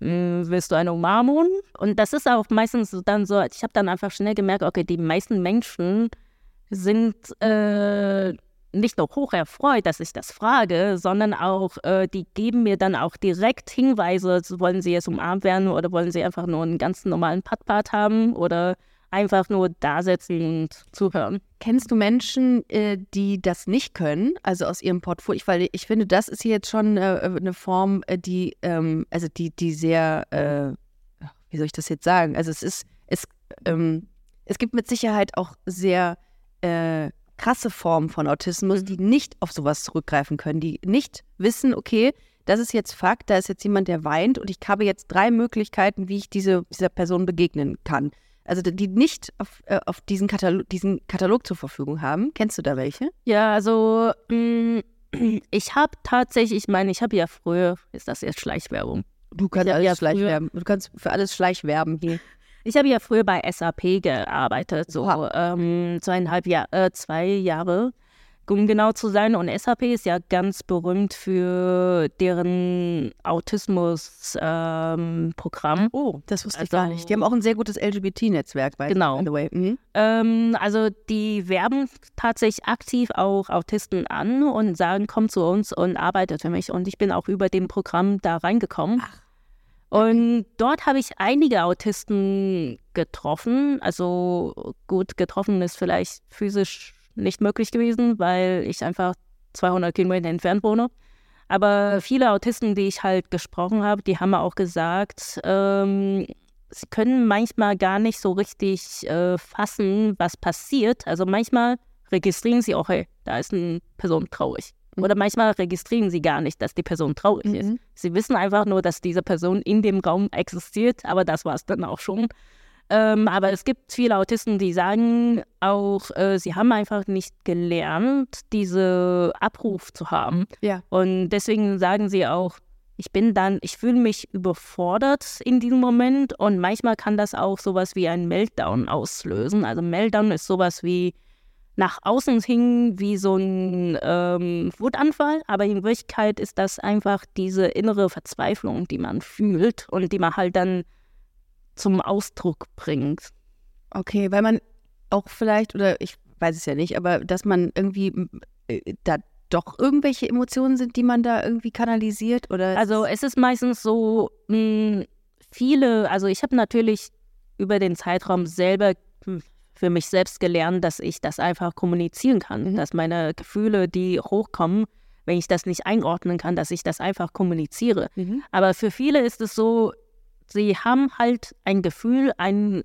willst du eine Umarmung? Und das ist auch meistens dann so, ich habe dann einfach schnell gemerkt, okay, die meisten Menschen sind äh, nicht nur hoch erfreut, dass ich das frage, sondern auch, äh, die geben mir dann auch direkt Hinweise, wollen sie jetzt umarmt werden oder wollen sie einfach nur einen ganz normalen Pat-Pat haben oder einfach nur da sitzen und zuhören. Kennst du Menschen, äh, die das nicht können, also aus ihrem Portfolio? Weil ich finde, das ist jetzt schon äh, eine Form, äh, die, ähm, also die, die sehr, wie soll ich das jetzt sagen? Also es ist, es, ähm, es gibt mit Sicherheit auch sehr krasse Formen von Autismus, mhm. die nicht auf sowas zurückgreifen können, die nicht wissen, okay, das ist jetzt Fakt, da ist jetzt jemand, der weint und ich habe jetzt drei Möglichkeiten, wie ich diese, dieser Person begegnen kann also die nicht auf, äh, auf diesen, Katalog, diesen Katalog zur Verfügung haben. Kennst du da welche? Ja, also mh, mm, ich habe tatsächlich, ich meine, ich habe ja früher, ist das jetzt Schleichwerbung? Du kannst alles ja Schleichwerben, du kannst für alles Schleichwerben hier. Ich habe ja früher bei SAP gearbeitet, so ähm, zweieinhalb Jahre, äh, zwei Jahre um genau zu sein. Und SAP ist ja ganz berühmt für deren Autismus-Programm. Ähm, oh, das wusste also, ich gar nicht. Die haben auch ein sehr gutes LGBT-Netzwerk, by, genau. by the way. Mhm. Ähm, also die werben tatsächlich aktiv auch Autisten an und sagen, komm zu uns und arbeitet für mich. Und ich bin auch über dem Programm da reingekommen. Ach. Und dort habe ich einige Autisten getroffen. Also gut, getroffen ist vielleicht physisch nicht möglich gewesen, weil ich einfach 200 Kilometer entfernt wohne. Aber viele Autisten, die ich halt gesprochen habe, die haben auch gesagt, ähm, sie können manchmal gar nicht so richtig äh, fassen, was passiert. Also manchmal registrieren sie auch, hey, da ist eine Person traurig. Mhm. Oder manchmal registrieren sie gar nicht, dass die Person traurig mhm. ist. Sie wissen einfach nur, dass diese Person in dem Raum existiert, aber das war es dann auch schon. Ähm, aber es gibt viele Autisten, die sagen auch, äh, sie haben einfach nicht gelernt, diese Abruf zu haben. Ja. Und deswegen sagen sie auch, ich bin dann, ich fühle mich überfordert in diesem Moment und manchmal kann das auch sowas wie einen Meltdown auslösen. Also Meltdown ist sowas wie, nach außen hin wie so ein ähm, Wutanfall, aber in Wirklichkeit ist das einfach diese innere Verzweiflung, die man fühlt und die man halt dann zum Ausdruck bringt. Okay, weil man auch vielleicht, oder ich weiß es ja nicht, aber dass man irgendwie äh, da doch irgendwelche Emotionen sind, die man da irgendwie kanalisiert? Oder also es ist meistens so, mh, hm, viele, also ich habe natürlich über den Zeitraum selber hm, für mich selbst gelernt, dass ich das einfach kommunizieren kann, mhm. dass meine Gefühle, die hochkommen, wenn ich das nicht einordnen kann, dass ich das einfach kommuniziere. Mhm. Aber für viele ist es so, sie haben halt ein Gefühl, ein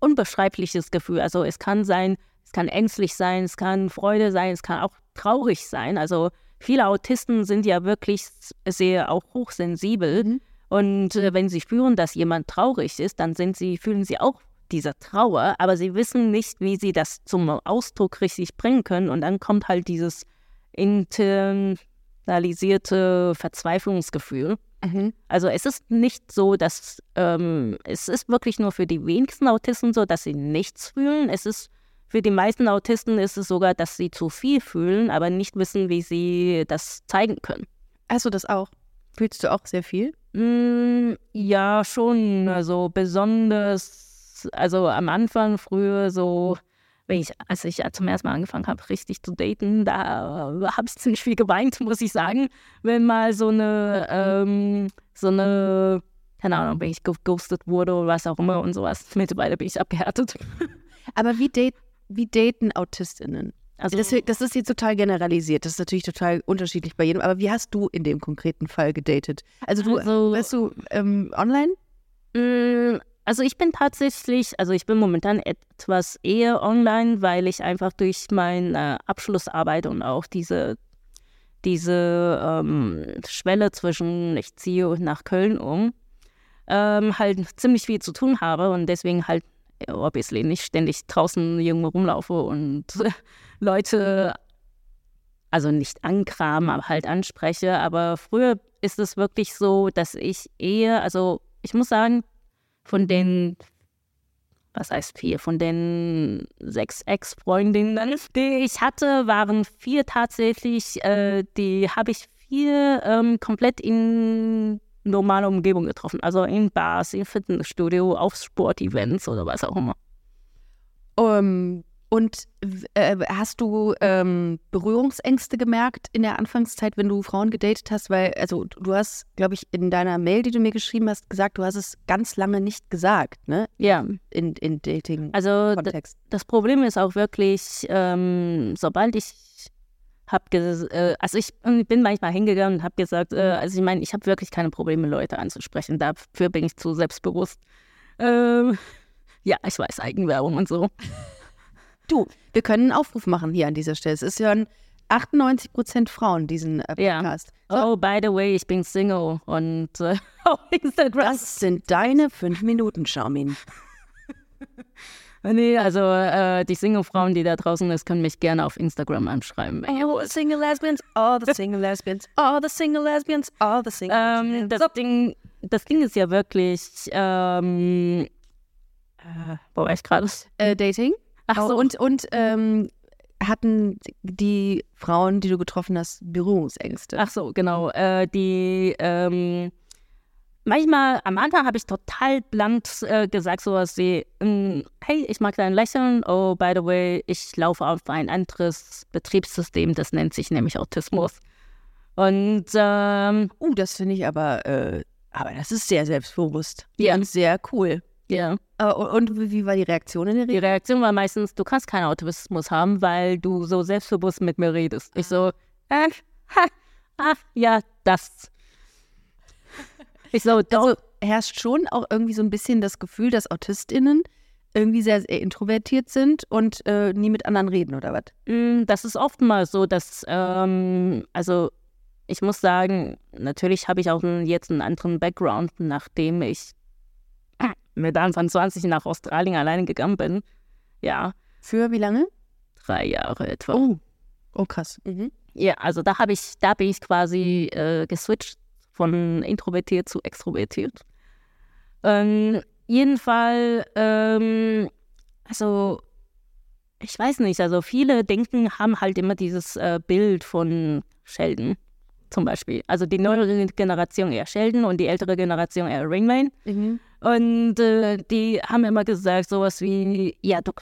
unbeschreibliches Gefühl. Also es kann sein, es kann ängstlich sein, es kann Freude sein, es kann auch traurig sein. Also viele Autisten sind ja wirklich sehr auch hochsensibel. Mhm. Und äh, wenn sie spüren, dass jemand traurig ist, dann sind sie, fühlen sie auch diese Trauer, aber sie wissen nicht, wie sie das zum Ausdruck richtig bringen können. Und dann kommt halt dieses internalisierte Verzweiflungsgefühl. Mhm. Also es ist nicht so, dass ähm, es ist wirklich nur für die wenigsten Autisten so, dass sie nichts fühlen. Es ist für die meisten Autisten ist es sogar, dass sie zu viel fühlen, aber nicht wissen, wie sie das zeigen können. Also das auch? Fühlst du auch sehr viel? Mm, ja, schon. Also besonders, also am Anfang früher so, wenn ich, als ich zum ersten Mal angefangen habe, richtig zu daten, da habe ich ziemlich viel geweint, muss ich sagen. Wenn mal so eine, ähm, so eine, keine Ahnung, wenn ich geghostet wurde oder was auch immer und sowas. Mittlerweile bin ich abgehärtet. Aber wie date wie daten AutistInnen? Also das, das, ist jetzt total generalisiert. Das ist natürlich total unterschiedlich bei jedem. Aber wie hast du in dem konkreten Fall gedatet? Also du, also, weißt du, ähm, online? Also ich bin tatsächlich, also ich bin momentan etwas eher online, weil ich einfach durch meine Abschlussarbeit und auch diese, diese ähm, Schwelle zwischen ich ziehe nach Köln um, ähm, halt ziemlich viel zu tun habe und deswegen halt obviously nicht ständig draußen irgendwo rumlaufe und Leute, also nicht ankramen, aber halt anspreche. Aber früher ist es wirklich so, dass ich eher, also ich muss sagen, von den, was heißt vier, von den sechs Ex-Freundinnen, die ich hatte, waren vier tatsächlich, äh, die habe ich vier ähm, komplett in normale Umgebung getroffen. Also in Bars, im Fitnessstudio, auf Sportevents oder was auch immer. Um, und äh, hast du ähm, Berührungsängste gemerkt in der Anfangszeit, wenn du Frauen gedatet hast? Weil, also du hast, glaube ich, in deiner Mail, die du mir geschrieben hast, gesagt, du hast es ganz lange nicht gesagt, ne? Ja. In, in Dating-Kontext. Also das Problem ist auch wirklich, ähm, sobald ich habe äh, also ich bin manchmal hingegangen und habe gesagt, äh, mhm. also ich meine, ich habe wirklich keine Probleme, Leute anzusprechen. Dafür bin ich zu selbstbewusst. Ähm, ja, ich weiß, Eigenwerbung und so. Du, wir können einen Aufruf machen hier an dieser Stelle. Es ist ja ein 98 Prozent Frauen, diesen äh, Podcast. Ja. So. Oh, by the way, ich bin Single und äh, auf Instagram. Das sind deine fünf Minuten, Charmin. Nee, also äh, die Single-Frauen, die da draußen ist, können mich gerne auf Instagram anschreiben. All the single lesbians, all the single lesbians, all the single lesbians, all the single ähm, das, Ding, das Ding ist ja wirklich, ähm, äh, wo war ich gerade? Äh, Dating. Ach so. Und, und ähm, hatten die Frauen, die du getroffen hast, Berührungsängste? Ach so, genau. Äh, die, ähm, manchmal am Anfang habe ich total blunt äh, gesagt, sowas wie, mm, hey, ich mag dein Lächeln, oh, by the way, ich laufe auf ein anderes Betriebssystem, das nennt sich nämlich Autismus. Und, ähm, uh, das finde ich aber, äh, aber das ist sehr selbstbewusst. Ja. Und sehr cool. Ja. Uh, und wie war die Reaktion in der Regel? Die Reaktion war meistens, du kannst keinen Autismus haben, weil du so selbstbewusst mit mir redest. Ich so, äh, ha, ach, ja, das ich so, also herrscht schon auch irgendwie so ein bisschen das Gefühl, dass AutistInnen irgendwie sehr, sehr introvertiert sind und äh, nie mit anderen reden oder was? Mm, das ist oftmals so, dass, ähm, also ich muss sagen, natürlich habe ich auch jetzt einen anderen Background, nachdem ich mit Anfang 20 nach Australien alleine gegangen bin. Ja. Für wie lange? Drei Jahre etwa. Oh, oh krass. Mhm. Ja, also da habe ich, da bin ich quasi äh, geswitcht von introvertiert zu extrovertiert. Ähm, jedenfalls, ähm, also ich weiß nicht, also viele denken, haben halt immer dieses äh, Bild von Sheldon zum Beispiel. Also die neuere Generation eher Sheldon und die ältere Generation eher Ringmain. Mhm. Und äh, die haben immer gesagt, sowas wie, ja, du,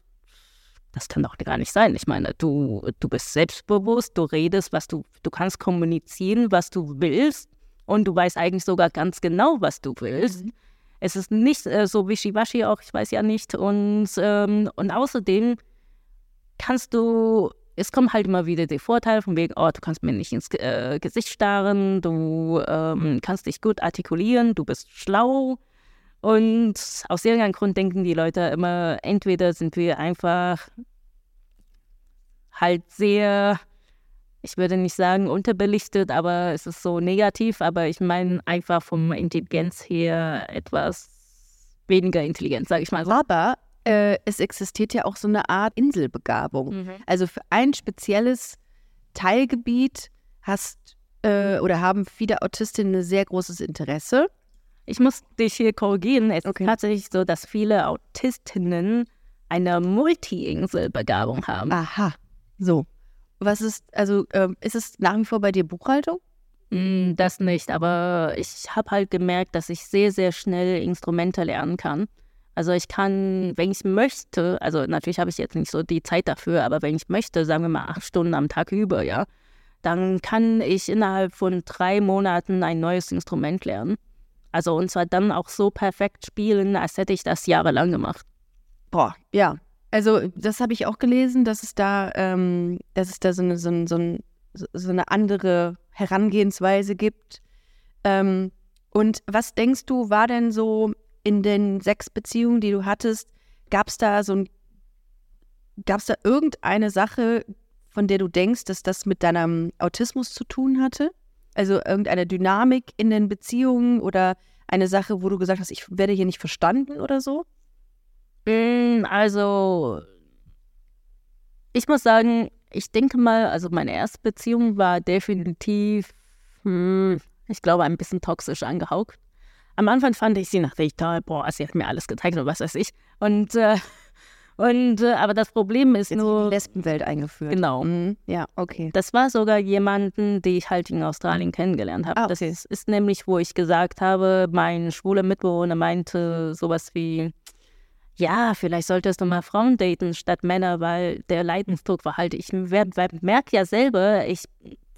das kann doch gar nicht sein. Ich meine, du, du bist selbstbewusst, du redest, was du, du kannst kommunizieren, was du willst und du weißt eigentlich sogar ganz genau, was du willst. Mhm. Es ist nicht äh, so wischiwaschi auch, ich weiß ja nicht. Und, ähm, und außerdem kannst du, es kommen halt immer wieder die Vorteile von wegen, oh, du kannst mir nicht ins äh, Gesicht starren, du ähm, kannst dich gut artikulieren, du bist schlau. Und aus irgendeinem Grund denken die Leute immer, entweder sind wir einfach halt sehr, ich würde nicht sagen unterbelichtet, aber es ist so negativ, aber ich meine einfach vom Intelligenz her etwas weniger intelligent, sage ich mal so. Aber äh, es existiert ja auch so eine Art Inselbegabung. Mhm. Also für ein spezielles Teilgebiet hast äh, oder haben viele Autistinnen ein sehr großes Interesse. Ich muss dich hier korrigieren. Es Okay. ist tatsächlich so, dass viele Autistinnen eine Multi-Insel-Begabung haben. Aha. So. Was ist, also ähm, ist es nach wie vor bei dir Buchhaltung? Mm, Das nicht, aber ich habe halt gemerkt, dass ich sehr, sehr schnell Instrumente lernen kann. Also ich kann, wenn ich möchte, also natürlich habe ich jetzt nicht so die Zeit dafür, aber wenn ich möchte, sagen wir mal acht Stunden am Tag über, ja, dann kann ich innerhalb von drei Monaten ein neues Instrument lernen. Also und zwar dann auch so perfekt spielen, als hätte ich das jahrelang gemacht. Boah, ja. Also das habe ich auch gelesen, dass es da, ähm, dass es da so eine, so, ein- so, ein- so eine andere Herangehensweise gibt. Ähm, und was denkst du, war denn so in den sechs Beziehungen, die du hattest, gab es da so ein, gab es da irgendeine Sache, von der du denkst, dass das mit deinem Autismus zu tun hatte? Also irgendeine Dynamik in den Beziehungen oder eine Sache, wo du gesagt hast, ich werde hier nicht verstanden oder so? Mm, Also, ich muss sagen, ich denke mal, also meine erste Beziehung war definitiv, hm, ich glaube, ein bisschen toxisch angehaucht. Am Anfang fand ich sie nach toll, boah, sie hat mir alles gezeigt und was weiß ich. Und, äh, und äh, aber das Problem ist Jetzt in die nur, Lesbenwelt eingeführt. genau. Mhm. Ja, okay. Das war sogar jemanden, die ich halt in Australien kennengelernt habe. Ah, Das okay. ist nämlich, wo ich gesagt habe, mein schwuler Mitbewohner meinte sowas wie, ja, vielleicht solltest du mal Frauen daten statt Männer, weil der Leidensdruck war halt, ich merke ja selber, ich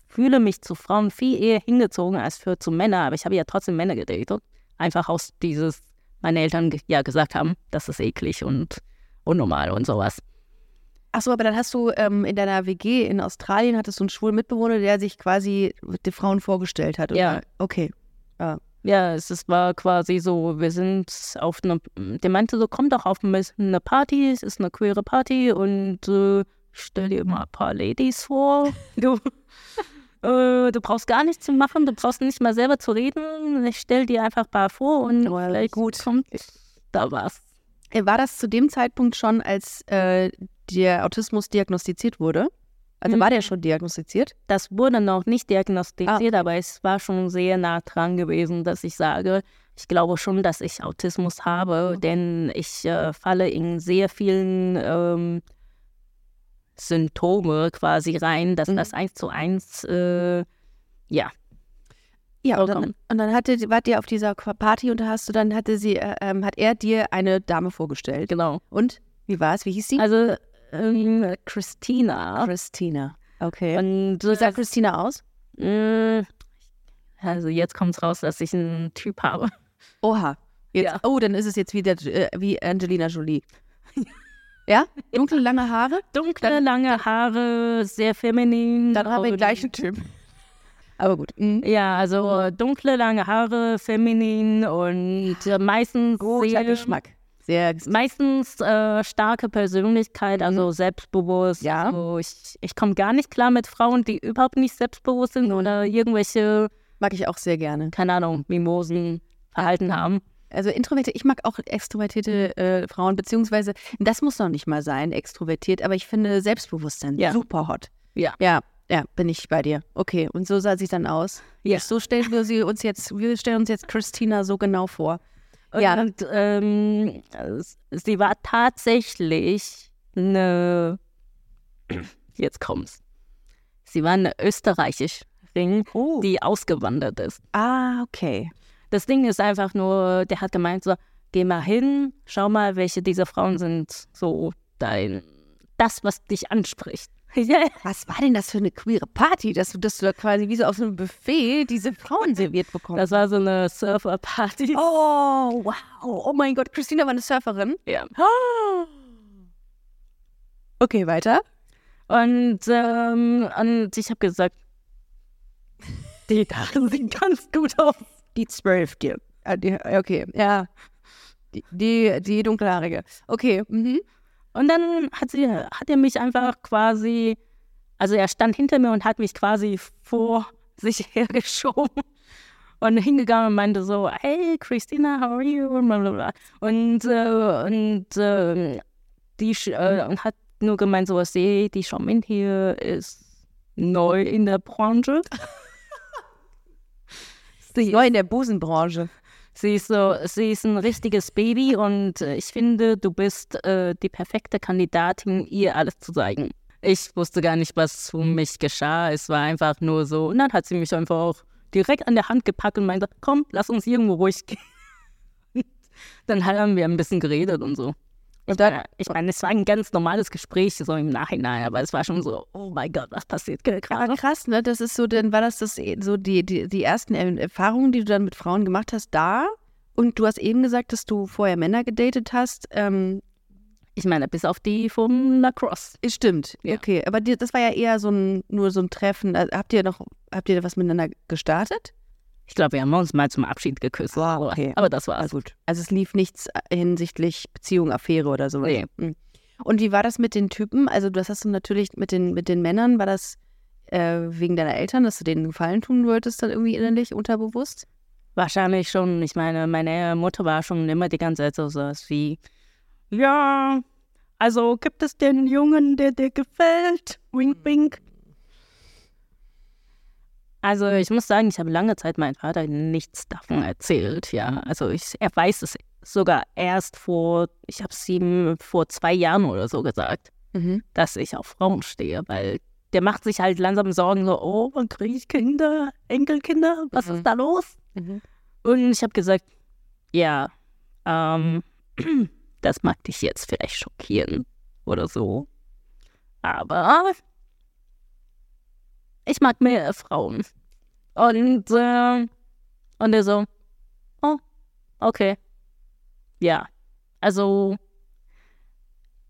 fühle mich zu Frauen viel eher hingezogen als für zu Männern, aber ich habe ja trotzdem Männer gedatet. Einfach aus dieses, meine Eltern ja gesagt haben, das ist eklig und unnormal und sowas. Achso, aber dann hast du ähm, in deiner WG in Australien hattest du einen schwulen Mitbewohner, der sich quasi die Frauen vorgestellt hat. oder? Ja. Okay. Ja, es ist, war quasi so, wir sind auf einer, der meinte so, komm doch auf eine Party, es ist eine queere Party und äh, stell dir mal ein paar Ladies vor. Du, äh, du brauchst gar nichts zu machen, du brauchst nicht mal selber zu reden. Ich stell dir einfach ein paar vor und Oh, vielleicht gut. kommt da was. Äh, War das zu dem Zeitpunkt schon, als äh, der Autismus diagnostiziert wurde? Also Mhm. war der schon diagnostiziert? Das wurde noch nicht diagnostiziert, Ah. aber es war schon sehr nah dran gewesen, dass ich sage, ich glaube schon, dass ich Autismus habe, Mhm. denn ich äh, falle in sehr vielen ähm, Symptome quasi rein, dass Mhm. das eins zu eins, äh, ja, Ja, und dann, und dann hatte, wart ihr auf dieser Party und da hast du dann hatte sie, äh, ähm, hat er dir eine Dame vorgestellt. genau. Und wie war es? Wie hieß sie? Also ähm, Christina. Christina. Okay. Und Wie sah Christina aus? äh, also jetzt kommt raus, dass ich einen Typ habe. Oha. Jetzt, Ja. Oh, dann ist es jetzt wieder äh, wie Angelina Jolie. ja? Dunkle, lange Haare? Dunkle, lange Haare, sehr feminin. Dann haben wir den gleichen Typ. Aber gut. Mhm. Ja, also äh, dunkle, lange Haare, feminin und äh, meistens Guter sehr, Geschmack. Sehr meistens äh, starke Persönlichkeit, also selbstbewusst. Mhm. Ja. Also ich, ich komme gar nicht klar mit Frauen, die überhaupt nicht selbstbewusst sind oder irgendwelche, mag ich auch sehr gerne. keine Ahnung, Mimosen Verhalten haben. Also introvertiert, ich mag auch extrovertierte äh, Frauen, beziehungsweise das muss noch nicht mal sein, extrovertiert, aber ich finde Selbstbewusstsein Ja. super hot. Ja. Ja, ja, bin ich bei dir. Okay, und so sah sie dann aus. Ja. So stellen wir sie uns jetzt, wir stellen uns jetzt Christina so genau vor. Und, Ja. Und ähm, sie war tatsächlich eine jetzt kommt's. Sie war eine Österreicherin, Oh. die ausgewandert ist. Ah, okay. Das Ding ist einfach nur, der hat gemeint so, geh mal hin, schau mal, welche dieser Frauen sind so dein, das, was dich anspricht. Was war denn das für eine queere Party, dass du, dass du da quasi wie so auf so einem Buffet diese Frauen serviert bekommst? das war so eine Surfer-Party. oh, wow. Oh mein Gott, Christina war eine Surferin. Ja. Okay, weiter. Und, ähm, und ich habe gesagt, die Haare sehen ganz gut aus. Die zwölfte. Ah, die, okay, ja. Die, die, die dunkelhaarige. Okay. Mhm. Und dann hat, sie, hat er mich einfach quasi, also er stand hinter mir und hat mich quasi vor sich hergeschoben und hingegangen und meinte so, hey Christina, how are you? Und, äh, und, äh, die, äh, und hat nur gemeint, so, hey, die Charmin hier ist neu in der Branche. sie, Neu in der Busenbranche. Sie ist so, sie ist ein richtiges Baby und äh, ich finde, du bist äh, die perfekte Kandidatin, ihr alles zu zeigen. Ich wusste gar nicht, was für mich geschah. Es war einfach nur so. Und dann hat sie mich einfach auch direkt an der Hand gepackt und meinte, komm, lass uns irgendwo ruhig gehen. Dann haben wir ein bisschen geredet und so. Ich, meine, ich meine, es war ein ganz normales Gespräch so im Nachhinein, aber es war schon so, oh mein Gott, was passiert gerade? Krass, ne? Das ist so, dann war das, das so die, die, die ersten Erfahrungen, die du dann mit Frauen gemacht hast, da. Und du hast eben gesagt, dass du vorher Männer gedatet hast. Ähm, Ich meine, bis auf die vom Lacrosse. ist stimmt. Ja. Okay, aber die, das war ja eher so ein, nur so ein Treffen. Also, habt ihr noch, habt ihr was miteinander gestartet? Ich glaube, wir haben uns mal zum Abschied geküsst. Wow, aber, okay. aber das war's. gut. Also es lief nichts hinsichtlich Beziehung, Affäre oder so. Nee. Mhm. Und wie war das mit den Typen? Also das hast du natürlich mit den, mit den Männern, war das äh, wegen deiner Eltern, dass du denen einen Gefallen tun wolltest, dann irgendwie innerlich, unterbewusst? Wahrscheinlich schon. Ich meine, meine Mutter war schon immer die ganze Zeit so was wie, ja, also gibt es den Jungen, der dir gefällt? Wink, wink. Also ich muss sagen, ich habe lange Zeit meinem Vater nichts davon erzählt, ja. Also ich, er weiß es sogar erst vor, ich habe es ihm vor zwei Jahren oder so gesagt. Mhm. dass ich auf Frauen stehe, weil der macht sich halt langsam Sorgen, so, oh, wann kriege ich Kinder, Enkelkinder, was Mhm. ist da los? Mhm. Und ich habe gesagt, ja, ähm, das mag dich jetzt vielleicht schockieren oder so, aber ich mag mehr Frauen. Und, äh, und er so, oh, okay, ja, also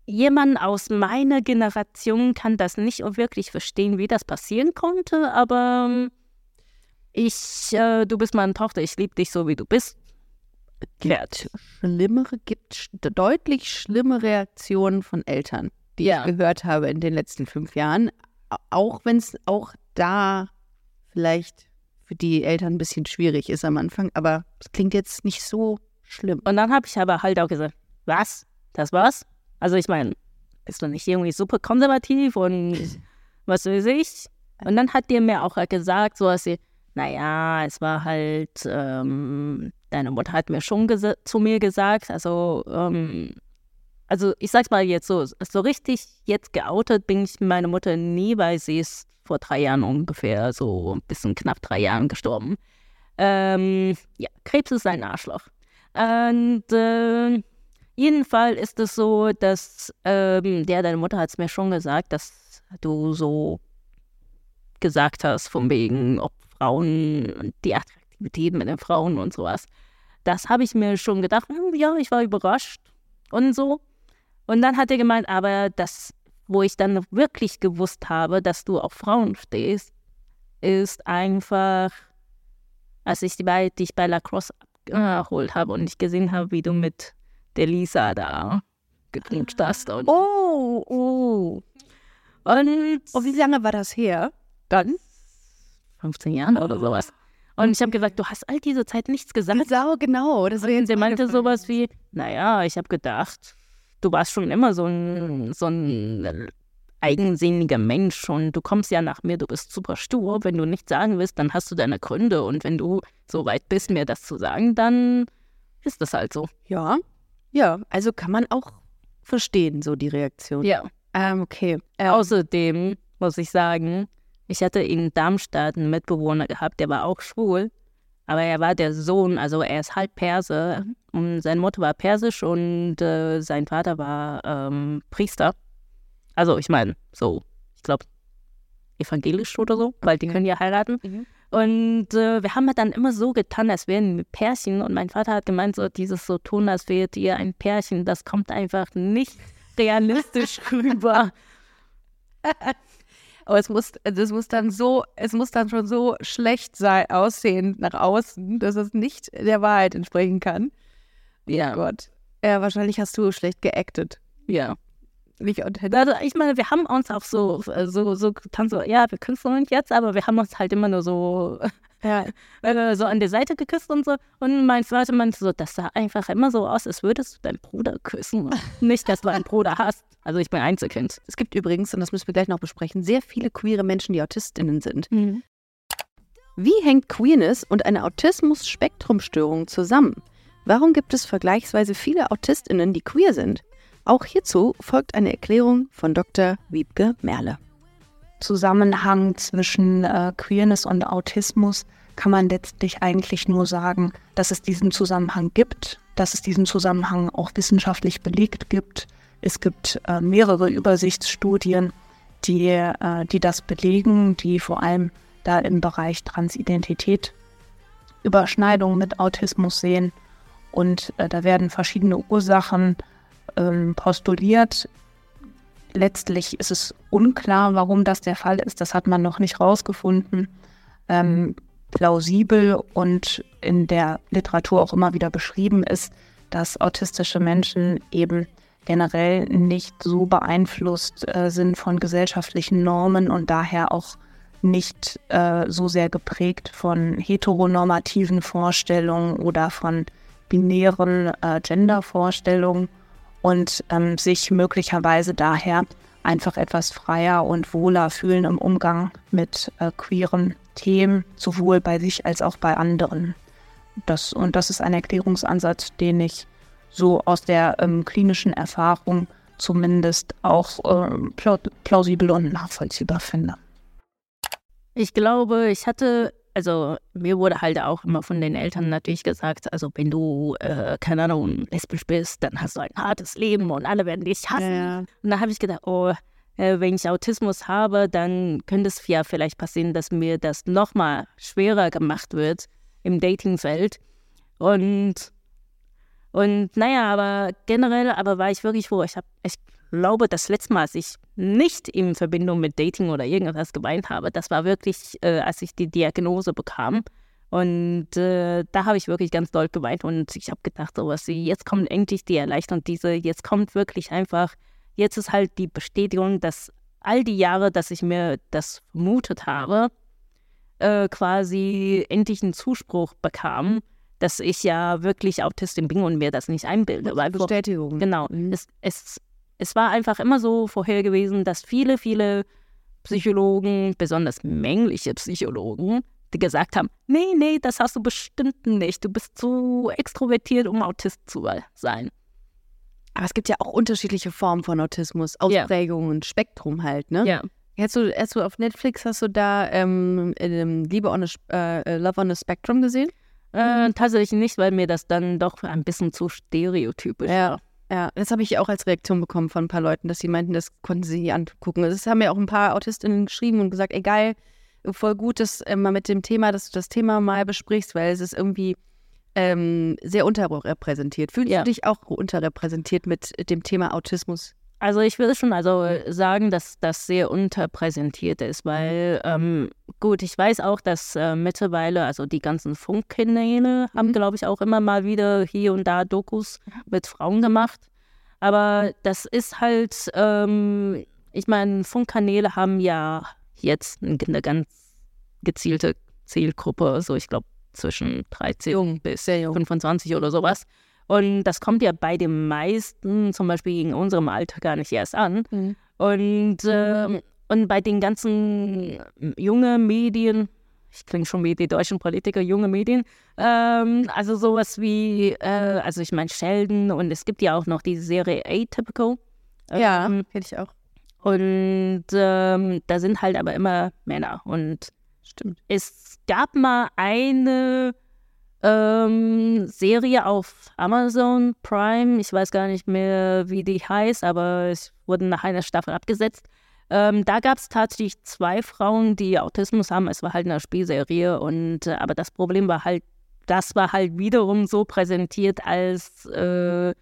jemand aus meiner Generation kann das nicht wirklich verstehen, wie das passieren konnte, aber ähm, ich, äh, du bist meine Tochter, ich liebe dich so, wie du bist. Kehrt. Schlimmere, gibt sch deutlich schlimme Reaktionen von Eltern, die Ja. ich gehört habe in den letzten fünf Jahren. Auch wenn es auch da vielleicht für die Eltern ein bisschen schwierig ist am Anfang, aber es klingt jetzt nicht so schlimm. Und dann habe ich aber halt auch gesagt, was? Das war's? Also ich meine, bist du nicht irgendwie super konservativ und was weiß ich? Und dann hat der mir auch gesagt, so dass sie, naja, es war halt, ähm, deine Mutter hat mir schon zu mir gesagt, also, ähm, also ich sag's mal jetzt so, so richtig jetzt geoutet bin ich meine Mutter nie, weil sie ist vor drei Jahren ungefähr, so ein bisschen knapp drei Jahren gestorben. Ähm, ja, Krebs ist ein Arschloch. Und äh, jedenfalls ist es so, dass, ähm, ja, deine Mutter hat es mir schon gesagt, dass du so gesagt hast, von wegen, ob Frauen, die Attraktivität mit den Frauen und sowas. Das habe ich mir schon gedacht, hm, ja, ich war überrascht und so. Und dann hat er gemeint, aber das, wo ich dann wirklich gewusst habe, dass du auf Frauen stehst, ist einfach, als ich bei, dich bei Lacrosse abgeholt habe und ich gesehen habe, wie du mit der Lisa da geknutscht hast. Und, Oh, oh. und Und wie lange war das her? Dann? 15 Jahren oder sowas. Und ich habe gesagt, du hast all diese Zeit nichts gesagt. Sau, genau. Das wäre Und sie meinte sowas wie, naja, ich habe gedacht, du warst schon immer so ein, so ein eigensinniger Mensch und du kommst ja nach mir, du bist super stur. Wenn du nichts sagen willst, dann hast du deine Gründe und wenn du so weit bist, mir das zu sagen, dann ist das halt so. Ja, ja, also kann man auch verstehen, so die Reaktion. Ja. Ähm, okay. Ähm. Außerdem muss ich sagen, ich hatte in Darmstadt einen Mitbewohner gehabt, der war auch schwul, aber er war der Sohn, also er ist halb Perse und seine Mutter war persisch und äh, sein Vater war ähm, Priester. Also ich meine, so, ich glaube, evangelisch oder so, weil die können ja heiraten. Mhm. Und äh, wir haben dann immer so getan, als wären wir Pärchen. Und mein Vater hat gemeint, so dieses so tun, als wärt ihr ein Pärchen, das kommt einfach nicht realistisch rüber. Aber es muss, also es muss dann so, es muss dann schon so schlecht sein, aussehen nach außen, dass es nicht der Wahrheit entsprechen kann. Ja. Oh Gott. Ja, wahrscheinlich hast du schlecht geactet. Ja. Nicht also ich meine, wir haben uns auch so, so, so getan, so, ja, wir küssen uns jetzt, aber wir haben uns halt immer nur so, ja, äh, so an der Seite geküsst und so. Und mein Vater meinte so, das sah einfach immer so aus, als würdest du deinen Bruder küssen. Nicht, dass du einen Bruder hast. Also ich bin Einzelkind. Es gibt übrigens, und das müssen wir gleich noch besprechen, sehr viele queere Menschen, die AutistInnen sind. Mhm. Wie hängt Queerness und eine Autismus-Spektrumstörung zusammen? Warum gibt es vergleichsweise viele AutistInnen, die queer sind? Auch hierzu folgt eine Erklärung von Dr. Wiebke Merle. Zusammenhang zwischen äh, Queerness und Autismus kann man letztlich eigentlich nur sagen, dass es diesen Zusammenhang gibt, dass es diesen Zusammenhang auch wissenschaftlich belegt gibt. Es gibt äh, mehrere Übersichtsstudien, die, äh, die das belegen, die vor allem da im Bereich Transidentität Überschneidungen mit Autismus sehen. Und äh, da werden verschiedene Ursachen ähm, postuliert. Letztlich ist es unklar, warum das der Fall ist. Das hat man noch nicht rausgefunden. Ähm, plausibel und in der Literatur auch immer wieder beschrieben ist, dass autistische Menschen eben generell nicht so beeinflusst äh, sind von gesellschaftlichen Normen und daher auch nicht äh, so sehr geprägt von heteronormativen Vorstellungen oder von binären äh, Gendervorstellungen und ähm, sich möglicherweise daher einfach etwas freier und wohler fühlen im Umgang mit äh, queeren Themen, sowohl bei sich als auch bei anderen. Das, und das ist ein Erklärungsansatz, den ich so aus der ähm, klinischen Erfahrung zumindest auch äh, plausibel und nachvollziehbar finde. Ich glaube, ich hatte also mir wurde halt auch immer von den Eltern natürlich gesagt, also wenn du, äh, keine Ahnung, lesbisch bist, dann hast du ein hartes Leben und alle werden dich hassen. Ja. Und da habe ich gedacht, oh, äh, wenn ich Autismus habe, dann könnte es ja vielleicht passieren, dass mir das nochmal schwerer gemacht wird im Datingfeld. Und, und naja, aber generell, aber war ich wirklich froh. Ich habe, ich glaube, das letzte Mal, als ich nicht in Verbindung mit Dating oder irgendwas geweint habe, das war wirklich, äh, als ich die Diagnose bekam. Und äh, da habe ich wirklich ganz doll geweint und ich habe gedacht, so was, jetzt kommt endlich die Erleichterung, diese, jetzt kommt wirklich einfach, jetzt ist halt die Bestätigung, dass all die Jahre, dass ich mir das vermutet habe, äh, quasi endlich einen Zuspruch bekam, dass ich ja wirklich Autistin bin und mir das nicht einbilde. Bestätigung. Genau. Mhm. Es, es es war einfach immer so vorher gewesen, dass viele, viele Psychologen, besonders männliche Psychologen, die gesagt haben, nee, nee, das hast du bestimmt nicht. Du bist zu extrovertiert, um Autist zu sein. Aber es gibt ja auch unterschiedliche Formen von Autismus, Ausprägungen, ja. Spektrum halt, ne? Ja. Hast du, hast du auf Netflix, hast du da ähm, Liebe on a, äh, Love on a Spectrum gesehen? Äh, tatsächlich nicht, weil mir das dann doch ein bisschen zu stereotypisch ja. war. Ja, das habe ich auch als Reaktion bekommen von ein paar Leuten, dass sie meinten, das konnten sie nie angucken. Das haben ja auch ein paar AutistInnen geschrieben und gesagt, egal, voll gut, dass äh, mal mit dem Thema, dass du das Thema mal besprichst, weil es ist irgendwie ähm, sehr unterrepräsentiert. Fühlst ja. du dich auch unterrepräsentiert mit dem Thema Autismus? Also ich würde schon also sagen, dass das sehr unterpräsentiert ist, weil ähm, gut, ich weiß auch, dass äh, mittlerweile, also die ganzen Funkkanäle haben, mhm. glaube ich, auch immer mal wieder hier und da Dokus mit Frauen gemacht. Aber das ist halt, ähm, ich meine, Funkkanäle haben ja jetzt eine ganz gezielte Zielgruppe, so ich glaube zwischen 13 jung, bis 25 oder sowas. Und das kommt ja bei den meisten, zum Beispiel in unserem Alter, gar nicht erst an. Mhm. Und, äh, und bei den ganzen jungen Medien, ich klinge schon wie die deutschen Politiker, junge Medien, ähm, also sowas wie, äh, also ich meine Sheldon und es gibt ja auch noch die Serie Atypical. Ähm, ja, kenne ich auch. Und ähm, da sind halt aber immer Männer. Und Stimmt. es gab mal eine ähm, Serie auf Amazon Prime. Ich weiß gar nicht mehr, wie die heißt, aber es wurde nach einer Staffel abgesetzt. Ähm, da gab es tatsächlich zwei Frauen, die Autismus haben. Es war halt eine Spielserie und äh, aber das Problem war halt, das war halt wiederum so präsentiert, als äh,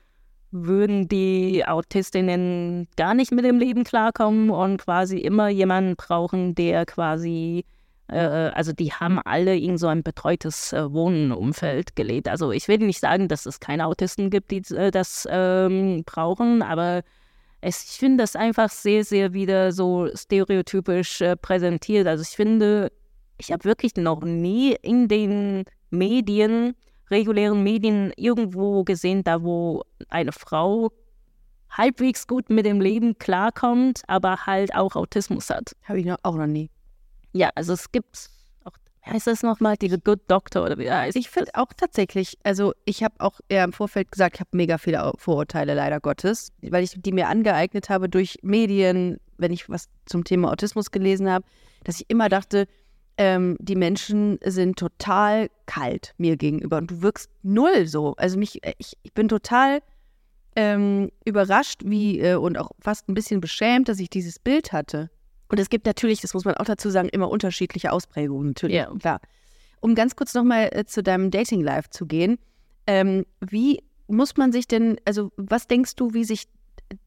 würden die Autistinnen gar nicht mit dem Leben klarkommen und quasi immer jemanden brauchen, der quasi also die haben alle in so ein betreutes äh, Wohnumfeld gelebt. Also ich will nicht sagen, dass es keine Autisten gibt, die äh, das ähm, brauchen, aber es, ich finde das einfach sehr, sehr wieder so stereotypisch äh, präsentiert. Also ich finde, ich habe wirklich noch nie in den Medien, regulären Medien, irgendwo gesehen, da wo eine Frau halbwegs gut mit dem Leben klarkommt, aber halt auch Autismus hat. Habe ich noch, auch noch nie. Ja, also es gibt auch, wie heißt das nochmal, die Good Doctor oder wie heißt Ich finde auch tatsächlich, also ich habe auch eher im Vorfeld gesagt, ich habe mega viele Vorurteile leider Gottes, weil ich die mir angeeignet habe durch Medien, wenn ich was zum Thema Autismus gelesen habe, dass ich immer dachte, ähm, die Menschen sind total kalt mir gegenüber und du wirkst null so. Also mich, ich, ich bin total ähm, überrascht wie äh, und auch fast ein bisschen beschämt, dass ich dieses Bild hatte. Und es gibt natürlich, das muss man auch dazu sagen, immer unterschiedliche Ausprägungen, natürlich, ja. klar. Um ganz kurz nochmal äh, zu deinem Dating-Life zu gehen, ähm, wie muss man sich denn, also was denkst du, wie sich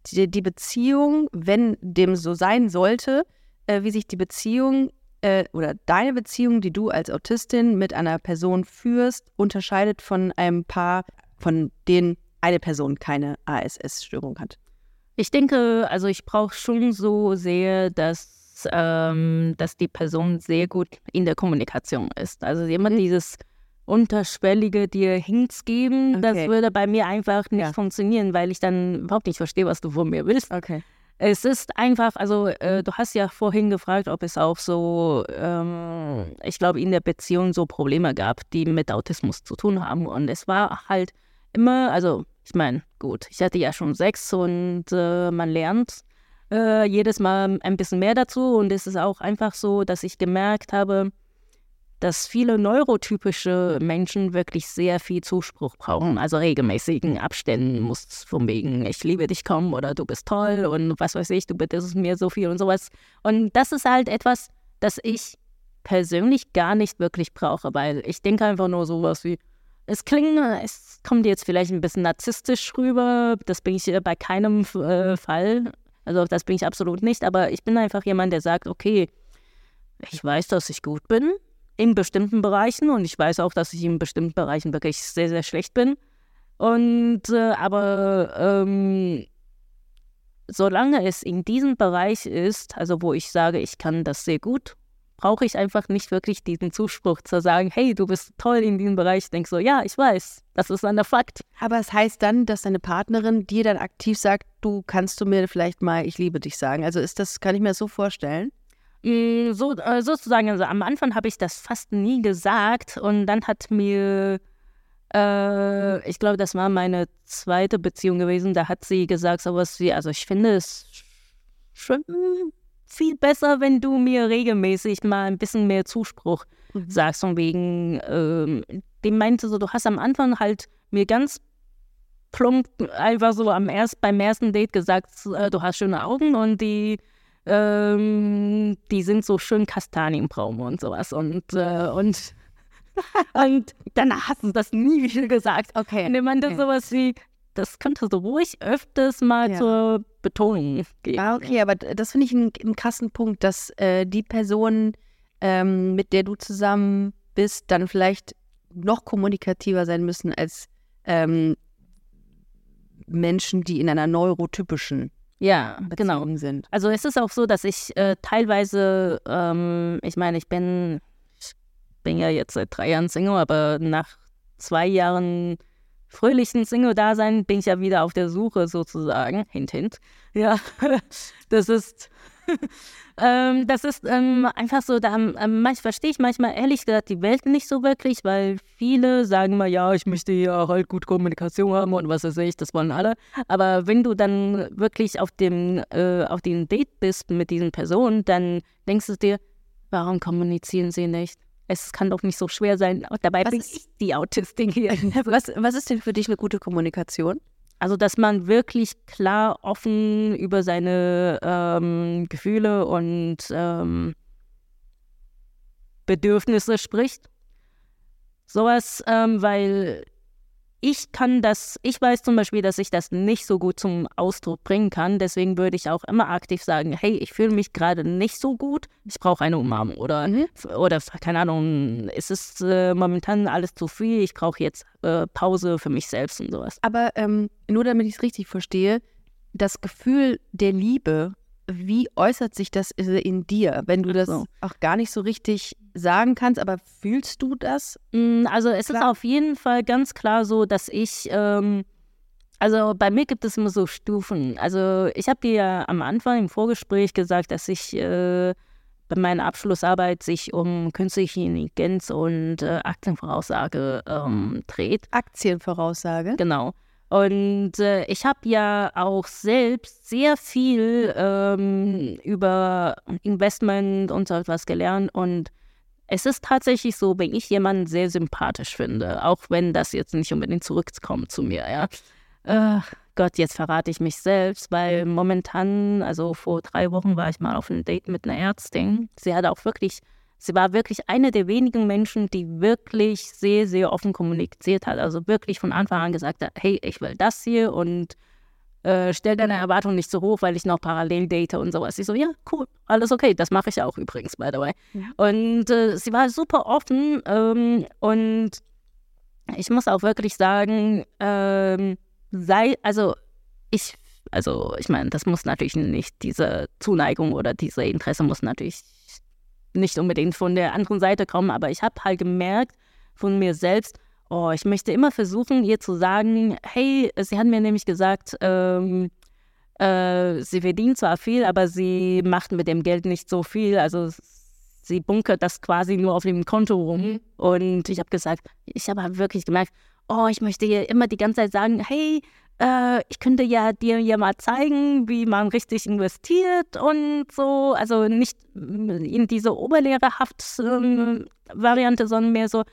die, die Beziehung, wenn dem so sein sollte, äh, wie sich die Beziehung äh, oder deine Beziehung, die du als Autistin mit einer Person führst, unterscheidet von einem Paar, von denen eine Person keine ASS-Störung hat? Ich denke, also ich brauche schon so sehr, dass, ähm, dass die Person sehr gut in der Kommunikation ist. Also jemand mhm. dieses unterschwellige dir Hints geben, okay. das würde bei mir einfach nicht ja. funktionieren, weil ich dann überhaupt nicht verstehe, was du von mir willst. Okay. Es ist einfach, also äh, du hast ja vorhin gefragt, ob es auch so, ähm, ich glaube, in der Beziehung so Probleme gab, die mit Autismus zu tun haben. Und es war halt immer, also ich meine, gut, ich hatte ja schon sechs und äh, man lernt äh, jedes Mal ein bisschen mehr dazu. Und es ist auch einfach so, dass ich gemerkt habe, dass viele neurotypische Menschen wirklich sehr viel Zuspruch brauchen. Also regelmäßigen Abständen muss von wegen, ich liebe dich kommen oder du bist toll und was weiß ich, du bittest mir so viel und sowas. Und das ist halt etwas, das ich persönlich gar nicht wirklich brauche, weil ich denke einfach nur sowas wie, es klingt, es kommt jetzt vielleicht ein bisschen narzisstisch rüber. Das bin ich bei keinem äh, Fall. Also das bin ich absolut nicht. Aber ich bin einfach jemand, der sagt, okay, ich weiß, dass ich gut bin in bestimmten Bereichen und ich weiß auch, dass ich in bestimmten Bereichen wirklich sehr, sehr schlecht bin. Und äh, aber ähm, solange es in diesem Bereich ist, also wo ich sage, ich kann das sehr gut brauche ich einfach nicht wirklich diesen Zuspruch zu sagen, hey, du bist toll in diesem Bereich. Ich denke so, ja, ich weiß, das ist ein Fakt. Aber es heißt dann, dass deine Partnerin dir dann aktiv sagt, du kannst du mir vielleicht mal, ich liebe dich sagen. Also ist das, kann ich mir das so vorstellen? Mm, so, äh, sozusagen, also am Anfang habe ich das fast nie gesagt und dann hat mir, äh, ich glaube, das war meine zweite Beziehung gewesen, da hat sie gesagt, sowas wie, also ich finde es schon viel besser, wenn du mir regelmäßig mal ein bisschen mehr Zuspruch mhm. sagst. Von wegen, ähm, dem meinte so, du hast am Anfang halt mir ganz plump einfach so am erst, beim ersten Date gesagt, äh, du hast schöne Augen und die, ähm, die sind so schön kastanienbraun und sowas. Und, äh, und, und danach hast du das nie wieder gesagt. Okay. Und er meinte okay. sowas wie, das könnte so ruhig öfters mal ja. zur Betonung geben. Ah, okay, aber das finde ich einen, einen, krassen Punkt, dass äh, die Person, ähm, mit der du zusammen bist, dann vielleicht noch kommunikativer sein müssen als ähm, Menschen, die in einer neurotypischen ja, genau. sind. Also es ist auch so, dass ich äh, teilweise, ähm, ich meine, ich bin, ich bin ja jetzt seit drei Jahren Single, aber nach zwei Jahren fröhlichen Single-Dasein bin ich ja wieder auf der Suche sozusagen. Hint, hint. Ja, das ist. ähm, das ist ähm, einfach so, da ähm, verstehe ich manchmal ehrlich gesagt die Welt nicht so wirklich, weil viele sagen mal, ja, ich möchte hier halt gut Kommunikation haben und was weiß ich, das wollen alle. Aber wenn du dann wirklich auf dem, äh, auf dem Date bist mit diesen Personen, dann denkst du dir, warum kommunizieren sie nicht? Es kann doch nicht so schwer sein. Dabei was bin ich die Autistin hier. Was, was ist denn für dich eine gute Kommunikation? Also, dass man wirklich klar, offen über seine ähm, Gefühle und ähm, Bedürfnisse spricht. Sowas, ähm, weil ich kann das, ich weiß zum Beispiel, dass ich das nicht so gut zum Ausdruck bringen kann. Deswegen würde ich auch immer aktiv sagen, hey, ich fühle mich gerade nicht so gut, ich brauche eine Umarmung. Oder, mhm. oder keine Ahnung, ist es äh, momentan alles zu viel, ich brauche jetzt äh, Pause für mich selbst und sowas. Aber ähm, nur damit ich es richtig verstehe, das Gefühl der Liebe wie äußert sich das in dir, wenn du das so. auch gar nicht so richtig sagen kannst, aber fühlst du das? Mm, also es klar? ist auf jeden Fall ganz klar so, dass ich, ähm, also bei mir gibt es immer so Stufen. Also ich habe dir ja am Anfang im Vorgespräch gesagt, dass ich äh, bei meiner Abschlussarbeit sich um künstliche Intelligenz und äh, Aktienvoraussage ähm, dreht. Aktienvoraussage? Genau. Und äh, ich habe ja auch selbst sehr viel ähm, über Investment und so etwas gelernt. Und es ist tatsächlich so, wenn ich jemanden sehr sympathisch finde, auch wenn das jetzt nicht unbedingt zurückkommt zu mir, ja. Äh, Gott, jetzt verrate ich mich selbst, weil momentan, also vor drei Wochen war ich mal auf einem Date mit einer Ärztin. Sie hat auch wirklich Sie war wirklich eine der wenigen Menschen, die wirklich sehr, sehr offen kommuniziert hat. Also wirklich von Anfang an gesagt hat, hey, ich will das hier und äh, stell deine Erwartungen nicht so hoch, weil ich noch parallel date und sowas. Ich so, ja, cool, alles okay. Das mache ich auch übrigens, by the way. Ja. Und äh, sie war super offen ähm, und ich muss auch wirklich sagen, ähm, sei, also ich, also ich meine, das muss natürlich nicht, diese Zuneigung oder diese Interesse muss natürlich nicht unbedingt von der anderen Seite kommen, aber ich habe halt gemerkt von mir selbst, oh, ich möchte immer versuchen, ihr zu sagen, hey, sie hat mir nämlich gesagt, ähm, äh, sie verdient zwar viel, aber sie macht mit dem Geld nicht so viel, also sie bunkert das quasi nur auf dem Konto rum. Mhm. Und ich habe gesagt, ich habe halt wirklich gemerkt, oh, ich möchte ihr immer die ganze Zeit sagen, hey, äh, ich könnte ja dir ja mal zeigen, wie man richtig investiert und so. Also nicht in diese Oberlehrerhaft-Variante, ähm, sondern mehr so,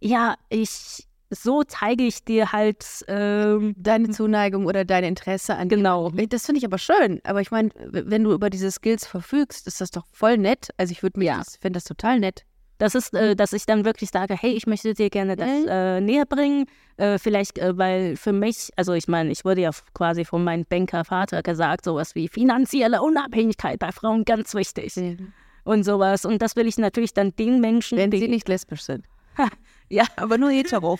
ja, ich, so zeige ich dir halt ähm, deine Zuneigung oder dein Interesse an. Genau. Das finde ich aber schön. Aber ich meine, wenn du über diese Skills verfügst, ist das doch voll nett. Also ich würde mir, ja. finde das total nett. Das ist, äh, dass ich dann wirklich sage, hey, ich möchte dir gerne das mhm. äh, näher bringen. Äh, vielleicht, äh, weil für mich, also ich meine, ich wurde ja quasi von meinem Bankervater gesagt, sowas wie finanzielle Unabhängigkeit bei Frauen ganz wichtig. Mhm. Und sowas. Und das will ich natürlich dann den Menschen. Wenn sie nicht lesbisch sind. ja. Aber nur hetero.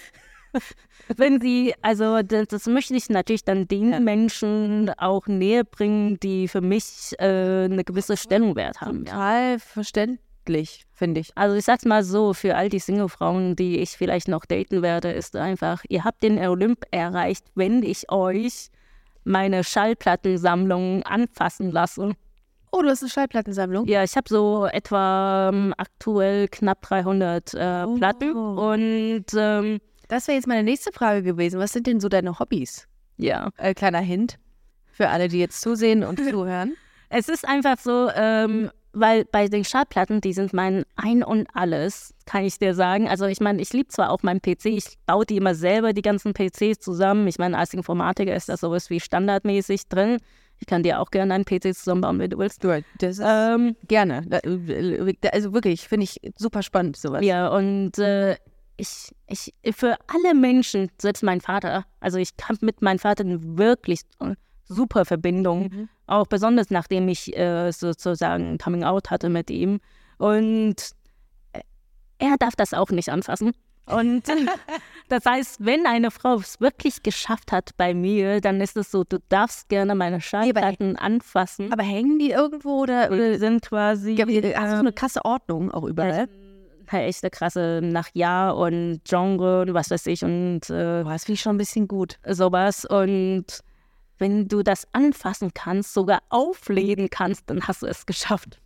Wenn sie, also das, das, möchte ich natürlich dann den ja. Menschen auch näher bringen, die für mich äh, eine gewisse Stellungwert haben. Total ja. verständlich glücklich, finde ich. Also ich sag's mal so, für all die Single-Frauen, die ich vielleicht noch daten werde, ist einfach, ihr habt den Olymp erreicht, wenn ich euch meine Schallplattensammlung anfassen lasse. Oh, du hast eine Schallplattensammlung? Ja, ich habe so etwa ähm, aktuell knapp 300 äh, oh. Platten und ähm, das wäre jetzt meine nächste Frage gewesen. Was sind denn so deine Hobbys? Ja. Äh, kleiner Hint für alle, die jetzt zusehen und zuhören. Es ist einfach so, ähm, weil bei den Schallplatten, die sind mein Ein und Alles, kann ich dir sagen. Also ich meine, ich liebe zwar auch meinen PC, ich baue die immer selber, die ganzen PCs zusammen. Ich meine, als Informatiker ist das sowas wie standardmäßig drin. Ich kann dir auch gerne einen PC zusammenbauen, wenn du willst. Du, das ähm, gerne. Also wirklich, finde ich super spannend, sowas. Ja, und äh, ich, ich, für alle Menschen, selbst mein Vater, also ich kann mit meinem Vater wirklich super Verbindung. Mhm. Auch besonders nachdem ich äh, sozusagen Coming Out hatte mit ihm. Und äh, er darf das auch nicht anfassen. Und das heißt, wenn eine Frau es wirklich geschafft hat bei mir, dann ist es so, du darfst gerne meine Schallplatten anfassen. Aber hängen die irgendwo oder, oder sind quasi. Ja, hast du so eine krasse Ordnung auch überall? Halt echt eine krasse nach Jahr und Genre und was weiß ich und äh, das finde ich schon ein bisschen gut. Sowas und wenn du das anfassen kannst, sogar auflegen kannst, dann hast du es geschafft.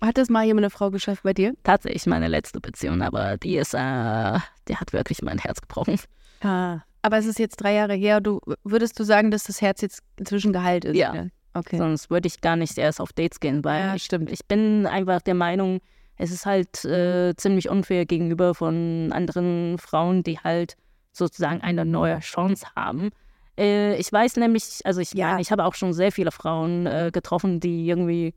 Hat das mal jemand eine Frau geschafft bei dir? Tatsächlich meine letzte Beziehung, aber die ist, äh, die hat wirklich mein Herz gebrochen. Ah. Aber es ist jetzt drei Jahre her. Du würdest du sagen, dass das Herz jetzt inzwischen geheilt ist? Ja. Okay. Sonst würde ich gar nicht erst auf Dates gehen, weil Ja, ich, stimmt. ich bin einfach der Meinung, es ist halt äh, ziemlich unfair gegenüber von anderen Frauen, die halt sozusagen eine neue Chance haben. Äh, ich weiß nämlich, also ich, Ja. ich habe auch schon sehr viele Frauen äh, getroffen, die irgendwie,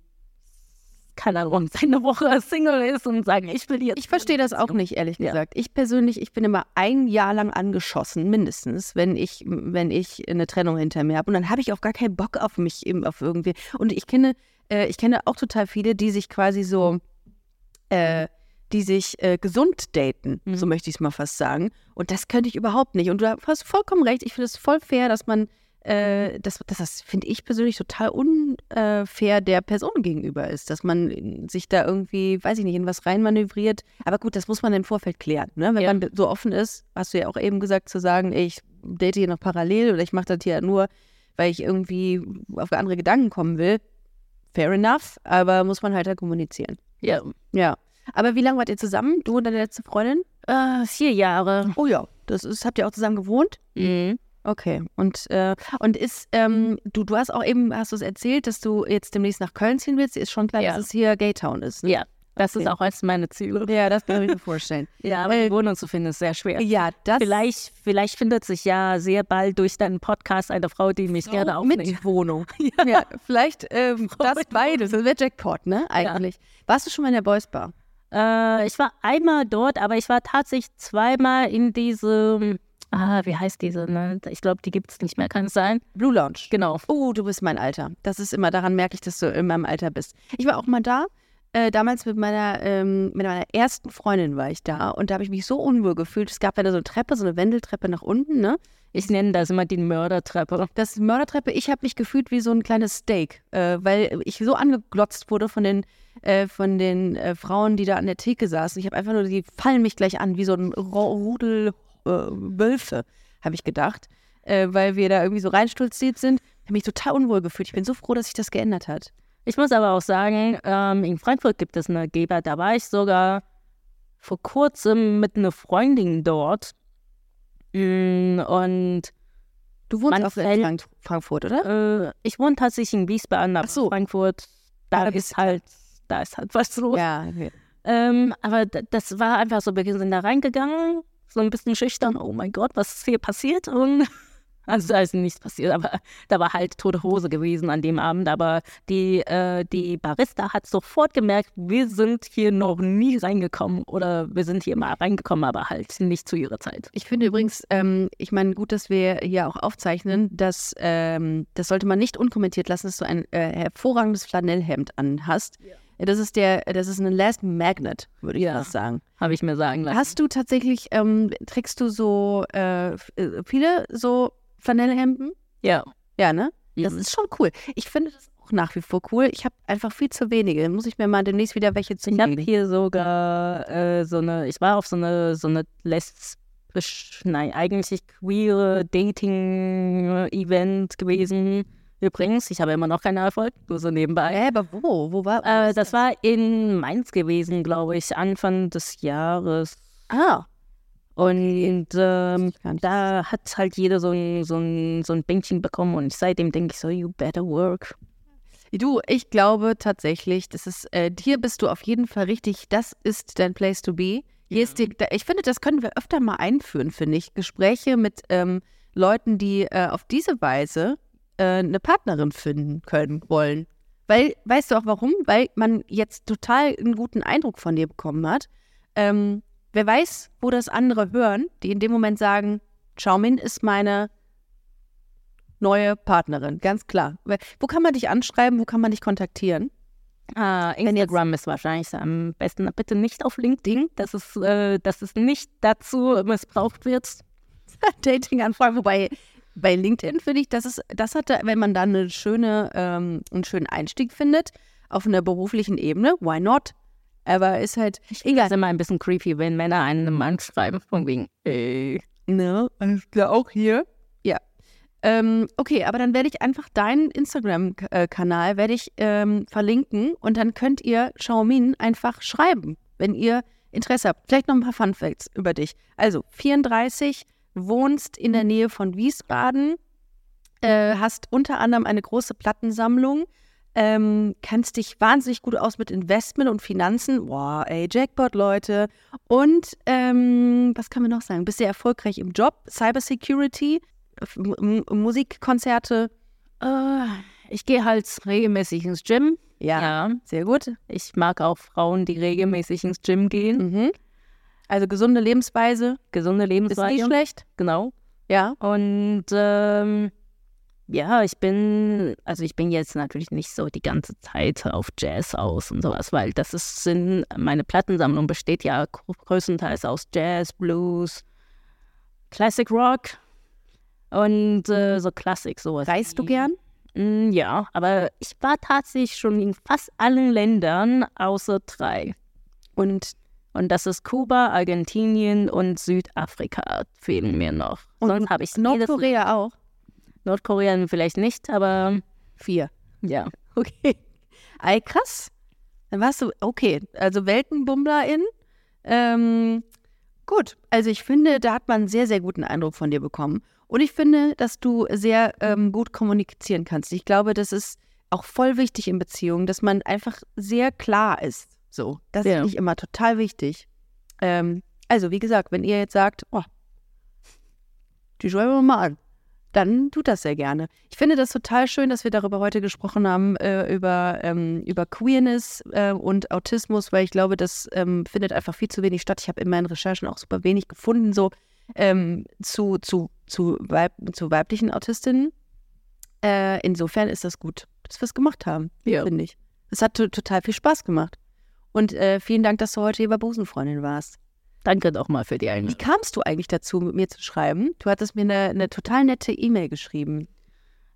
keine Ahnung, eine Woche Single ist und sagen, ich will jetzt. Ich verstehe das auch nicht, ehrlich Ja. gesagt. Ich persönlich, ich bin immer ein Jahr lang angeschossen, mindestens, wenn ich, wenn ich eine Trennung hinter mir habe. Und dann habe ich auch gar keinen Bock auf mich, auf irgendwie. Und ich kenne, äh, ich kenne auch total viele, die sich quasi so, äh, die sich äh, gesund daten, Mhm. so möchte ich es mal fast sagen. Und das könnte ich überhaupt nicht. Und du hast vollkommen recht. Ich finde es voll fair, dass man, äh, das, das, das finde ich persönlich total unfair der Person gegenüber ist, dass man sich da irgendwie, weiß ich nicht, in was reinmanövriert. Aber gut, das muss man im Vorfeld klären. Ne? Wenn Ja. man so offen ist, hast du ja auch eben gesagt, zu sagen, ey, ich date hier noch parallel oder ich mache das hier nur, weil ich irgendwie auf andere Gedanken kommen will. Fair enough, aber muss man halt da kommunizieren. Ja, Ja. Aber wie lange wart ihr zusammen? Du und deine letzte Freundin? äh, vier Jahre. Oh ja, das ist, habt ihr auch zusammen gewohnt? Mhm. Okay. Und, äh, und ist, ähm, du, du hast auch eben, hast du es erzählt, dass du jetzt demnächst nach Köln ziehen willst. Ist schon klar, Ja. dass es hier Gaytown ist. Ne? Ja, das Okay. ist auch eines meiner Ziele. Ja, das kann ich mir vorstellen. Ja, aber die Wohnung zu finden ist sehr schwer. Ja, das Vielleicht, vielleicht findet sich ja sehr bald durch deinen Podcast eine Frau, die mich gerne aufnimmt. mit Wohnung. Ja, vielleicht ähm, das beides. Das wäre Jackpot, ne? Eigentlich. Warst du schon mal in der Boys Bar? Äh, ich war einmal dort, aber ich war tatsächlich zweimal in diesem, ah, wie heißt diese, ne? Ich glaube, die gibt es nicht mehr, kann es sein? Blue Lounge. Genau. Oh, du bist mein Alter. Das ist immer, daran merke ich, dass du in meinem Alter bist. Ich war auch mal da. Äh, damals mit meiner, ähm, mit meiner ersten Freundin war ich da und da habe ich mich so unwohl gefühlt. Es gab ja da so eine Treppe, so eine Wendeltreppe nach unten, ne? Ich nenne das immer die Mördertreppe. Das Mördertreppe, ich habe mich gefühlt wie so ein kleines Steak, äh, weil ich so angeglotzt wurde von den, äh, von den äh, Frauen, die da an der Theke saßen. Ich habe einfach nur, die fallen mich gleich an, wie so ein Rudel äh, Wölfe, habe ich gedacht, äh, weil wir da irgendwie so reinstolziert sind. habe mich total unwohl gefühlt. Ich bin so froh, dass sich das geändert hat. Ich muss aber auch sagen, ähm, in Frankfurt gibt es eine Geber, da war ich sogar vor kurzem mit einer Freundin dort. Mm, Und Du wohnst auch in fällt- Frank Frankfurt, oder? äh, ich wohne tatsächlich in Wiesbaden, aber so. Frankfurt, da Da ist halt, da ist halt was los. Ja, okay. Ähm, aber das war einfach so, wir sind da reingegangen, so ein bisschen schüchtern, oh mein Gott, was ist hier passiert? Und also da ist nichts passiert, aber da war halt tote Hose gewesen an dem Abend. Aber die, äh, die Barista hat sofort gemerkt, wir sind hier noch nie reingekommen oder wir sind hier mal reingekommen, aber halt nicht zu ihrer Zeit. Ich finde übrigens, ähm, ich meine, gut, dass wir hier auch aufzeichnen, dass ähm, das sollte man nicht unkommentiert lassen, dass du ein äh, hervorragendes Flanellhemd anhast. Das ist der, das ist ein Last Magnet, würde ich Ja. fast sagen. Habe ich mir sagen lassen. Hast du tatsächlich, ähm, trägst du so äh, äh, viele so Flanellhemden? ja. Ja, ne? Das Mhm. ist schon cool. Ich finde das auch nach wie vor cool. Ich habe einfach viel zu wenige. Muss ich mir mal demnächst wieder welche Ich habe hier sogar äh, so eine, ich war auf so eine, so eine lesbisch, nein, eigentlich queere Dating-Event gewesen. Übrigens, ich habe immer noch keinen Erfolg, nur so nebenbei. Äh, aber wo? Wo war Äh, das war in Mainz gewesen, glaube ich, Anfang des Jahres. Ah, Und ähm, da hat halt jeder so ein, so, ein, so ein Bänkchen bekommen und seitdem denke ich so, you better work. Du, ich glaube tatsächlich, das ist, äh, hier bist du auf jeden Fall richtig. Das ist dein Place to be. Hier ist die, ich finde, das können wir öfter mal einführen, finde ich. Gespräche mit ähm, Leuten, die äh, auf diese Weise äh, eine Partnerin finden können wollen. Weil, weißt du auch warum? Weil man jetzt total einen guten Eindruck von dir bekommen hat. Ähm, wer weiß, wo das andere hören, die in dem Moment sagen, Xiaomin ist meine neue Partnerin, ganz klar. Wo kann man dich anschreiben, wo kann man dich kontaktieren? Ah, Instagram ist wahrscheinlich am besten. Bitte nicht auf LinkedIn, dass es, äh, dass es nicht dazu missbraucht wird. Dating-Anfragen, wobei bei LinkedIn finde ich, das ist, das hat, wenn man da eine schöne, ähm, einen schönen Einstieg findet auf einer beruflichen Ebene, why not? Aber ist halt, Das ist immer ein bisschen creepy, wenn Männer einen anschreiben, von wegen, ey. ne, alles klar, auch hier. Ja. Ähm, okay, aber dann werde ich einfach deinen Instagram-Kanal werde ich ähm, verlinken und dann könnt ihr Xiaomin einfach schreiben, wenn ihr Interesse habt. Vielleicht noch ein paar Fun Facts über dich. Also 34, wohnst in der Nähe von Wiesbaden, äh, hast unter anderem eine große Plattensammlung, ähm, kennst dich wahnsinnig gut aus mit Investment und Finanzen. Boah, ey, Jackpot, Leute. Und ähm, was kann man noch sagen? Bist sehr erfolgreich im Job, Cybersecurity, M Musikkonzerte. Äh, ich gehe halt regelmäßig ins Gym. Ja, Ja. sehr gut. Ich mag auch Frauen, die regelmäßig ins Gym gehen. Mhm. Also gesunde Lebensweise Gesunde ist Lebensweise. nicht schlecht. Genau. Ja. Und ähm, ja, ich bin, also ich bin jetzt natürlich nicht so die ganze Zeit auf Jazz aus und sowas, weil das ist, sind, meine Plattensammlung besteht ja gr- größtenteils aus Jazz, Blues, Classic Rock und äh, so Klassik, sowas. Reist du gern? Mm, Ja, aber ich war tatsächlich schon in fast allen Ländern außer drei. Und, Und das ist Kuba, Argentinien und Südafrika fehlen mir noch. und Sonst habe ich Nordkorea auch? Nordkorea vielleicht nicht, aber Vier. ja. Okay. Ey, krass. Dann warst du, okay, also Weltenbummlerin. Ähm, gut, also ich finde, da hat man einen sehr, sehr guten Eindruck von dir bekommen. Und ich finde, dass du sehr ähm, gut kommunizieren kannst. Ich glaube, das ist auch voll wichtig in Beziehungen, dass man einfach sehr klar ist. So, das Ja. finde ich immer total wichtig. Ähm, also, wie gesagt, wenn ihr jetzt sagt, oh, die schreiben wir mal an, dann tut das sehr gerne. Ich finde das total schön, dass wir darüber heute gesprochen haben, äh, über, ähm, über Queerness äh, und Autismus, weil ich glaube, das ähm, findet einfach viel zu wenig statt. Ich habe in meinen Recherchen auch super wenig gefunden, so ähm, zu, zu, zu, Weib zu weiblichen Autistinnen. Äh, insofern ist das gut, dass wir es gemacht haben, Ja. finde ich. Es hat to total viel Spaß gemacht. Und äh, vielen Dank, dass du heute hier bei Busenfreundin warst. Danke doch mal für die Wie Einladung. kamst du eigentlich dazu, mit mir zu schreiben? Du hattest mir eine, eine total nette E-Mail geschrieben.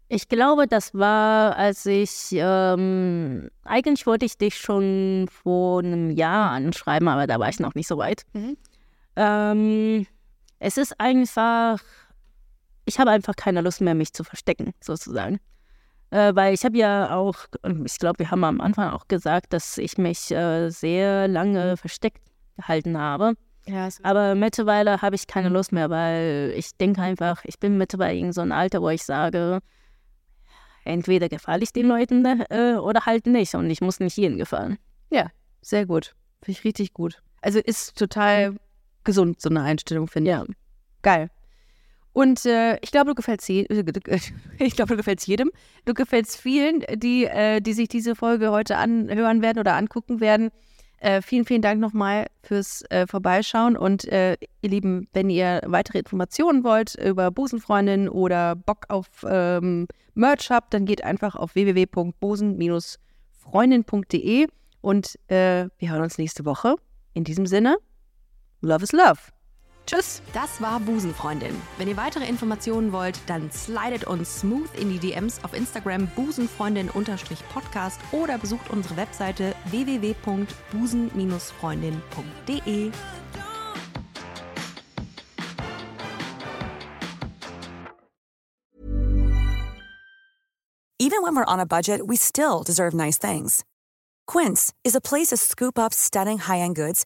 Ich glaube, das war, als ich, ähm, eigentlich wollte ich dich schon vor einem Jahr anschreiben, aber da war ich noch nicht so weit. Mhm. Ähm, es ist einfach, ich habe einfach keine Lust mehr, mich zu verstecken, sozusagen. Äh, weil ich habe ja auch, ich glaube, wir haben am Anfang auch gesagt, dass ich mich äh, sehr lange versteckt gehalten habe. Ja, Aber mittlerweile habe ich keine Lust mehr, weil ich denke einfach, ich bin mittlerweile in so einem Alter, wo ich sage, entweder gefalle ich den Leuten äh, oder halt nicht und ich muss nicht jedem gefallen. Sehr gut. Finde ich richtig gut. Also ist total gesund, so eine Einstellung, finde ich. Ja, Geil. Und äh, ich glaube, du gefällst je ich glaube, du gefällst jedem. Du gefällst vielen, die, äh, die sich diese Folge heute anhören werden oder angucken werden. Äh, vielen, vielen Dank nochmal fürs äh, Vorbeischauen. Und äh, ihr Lieben, wenn ihr weitere Informationen wollt über Busenfreundin oder Bock auf ähm, Merch habt, dann geht einfach auf www.busen-freundin.de und äh, wir hören uns nächste Woche. In diesem Sinne, Love is Love. Tschüss. Das war Busenfreundin. Wenn ihr weitere Informationen wollt, dann slidet uns smooth in die DMs auf Instagram busenfreundin-podcast oder besucht unsere Webseite www.busen-freundin.de. Even when we're on a budget, we still deserve nice things. Quince is a place to scoop up stunning high-end goods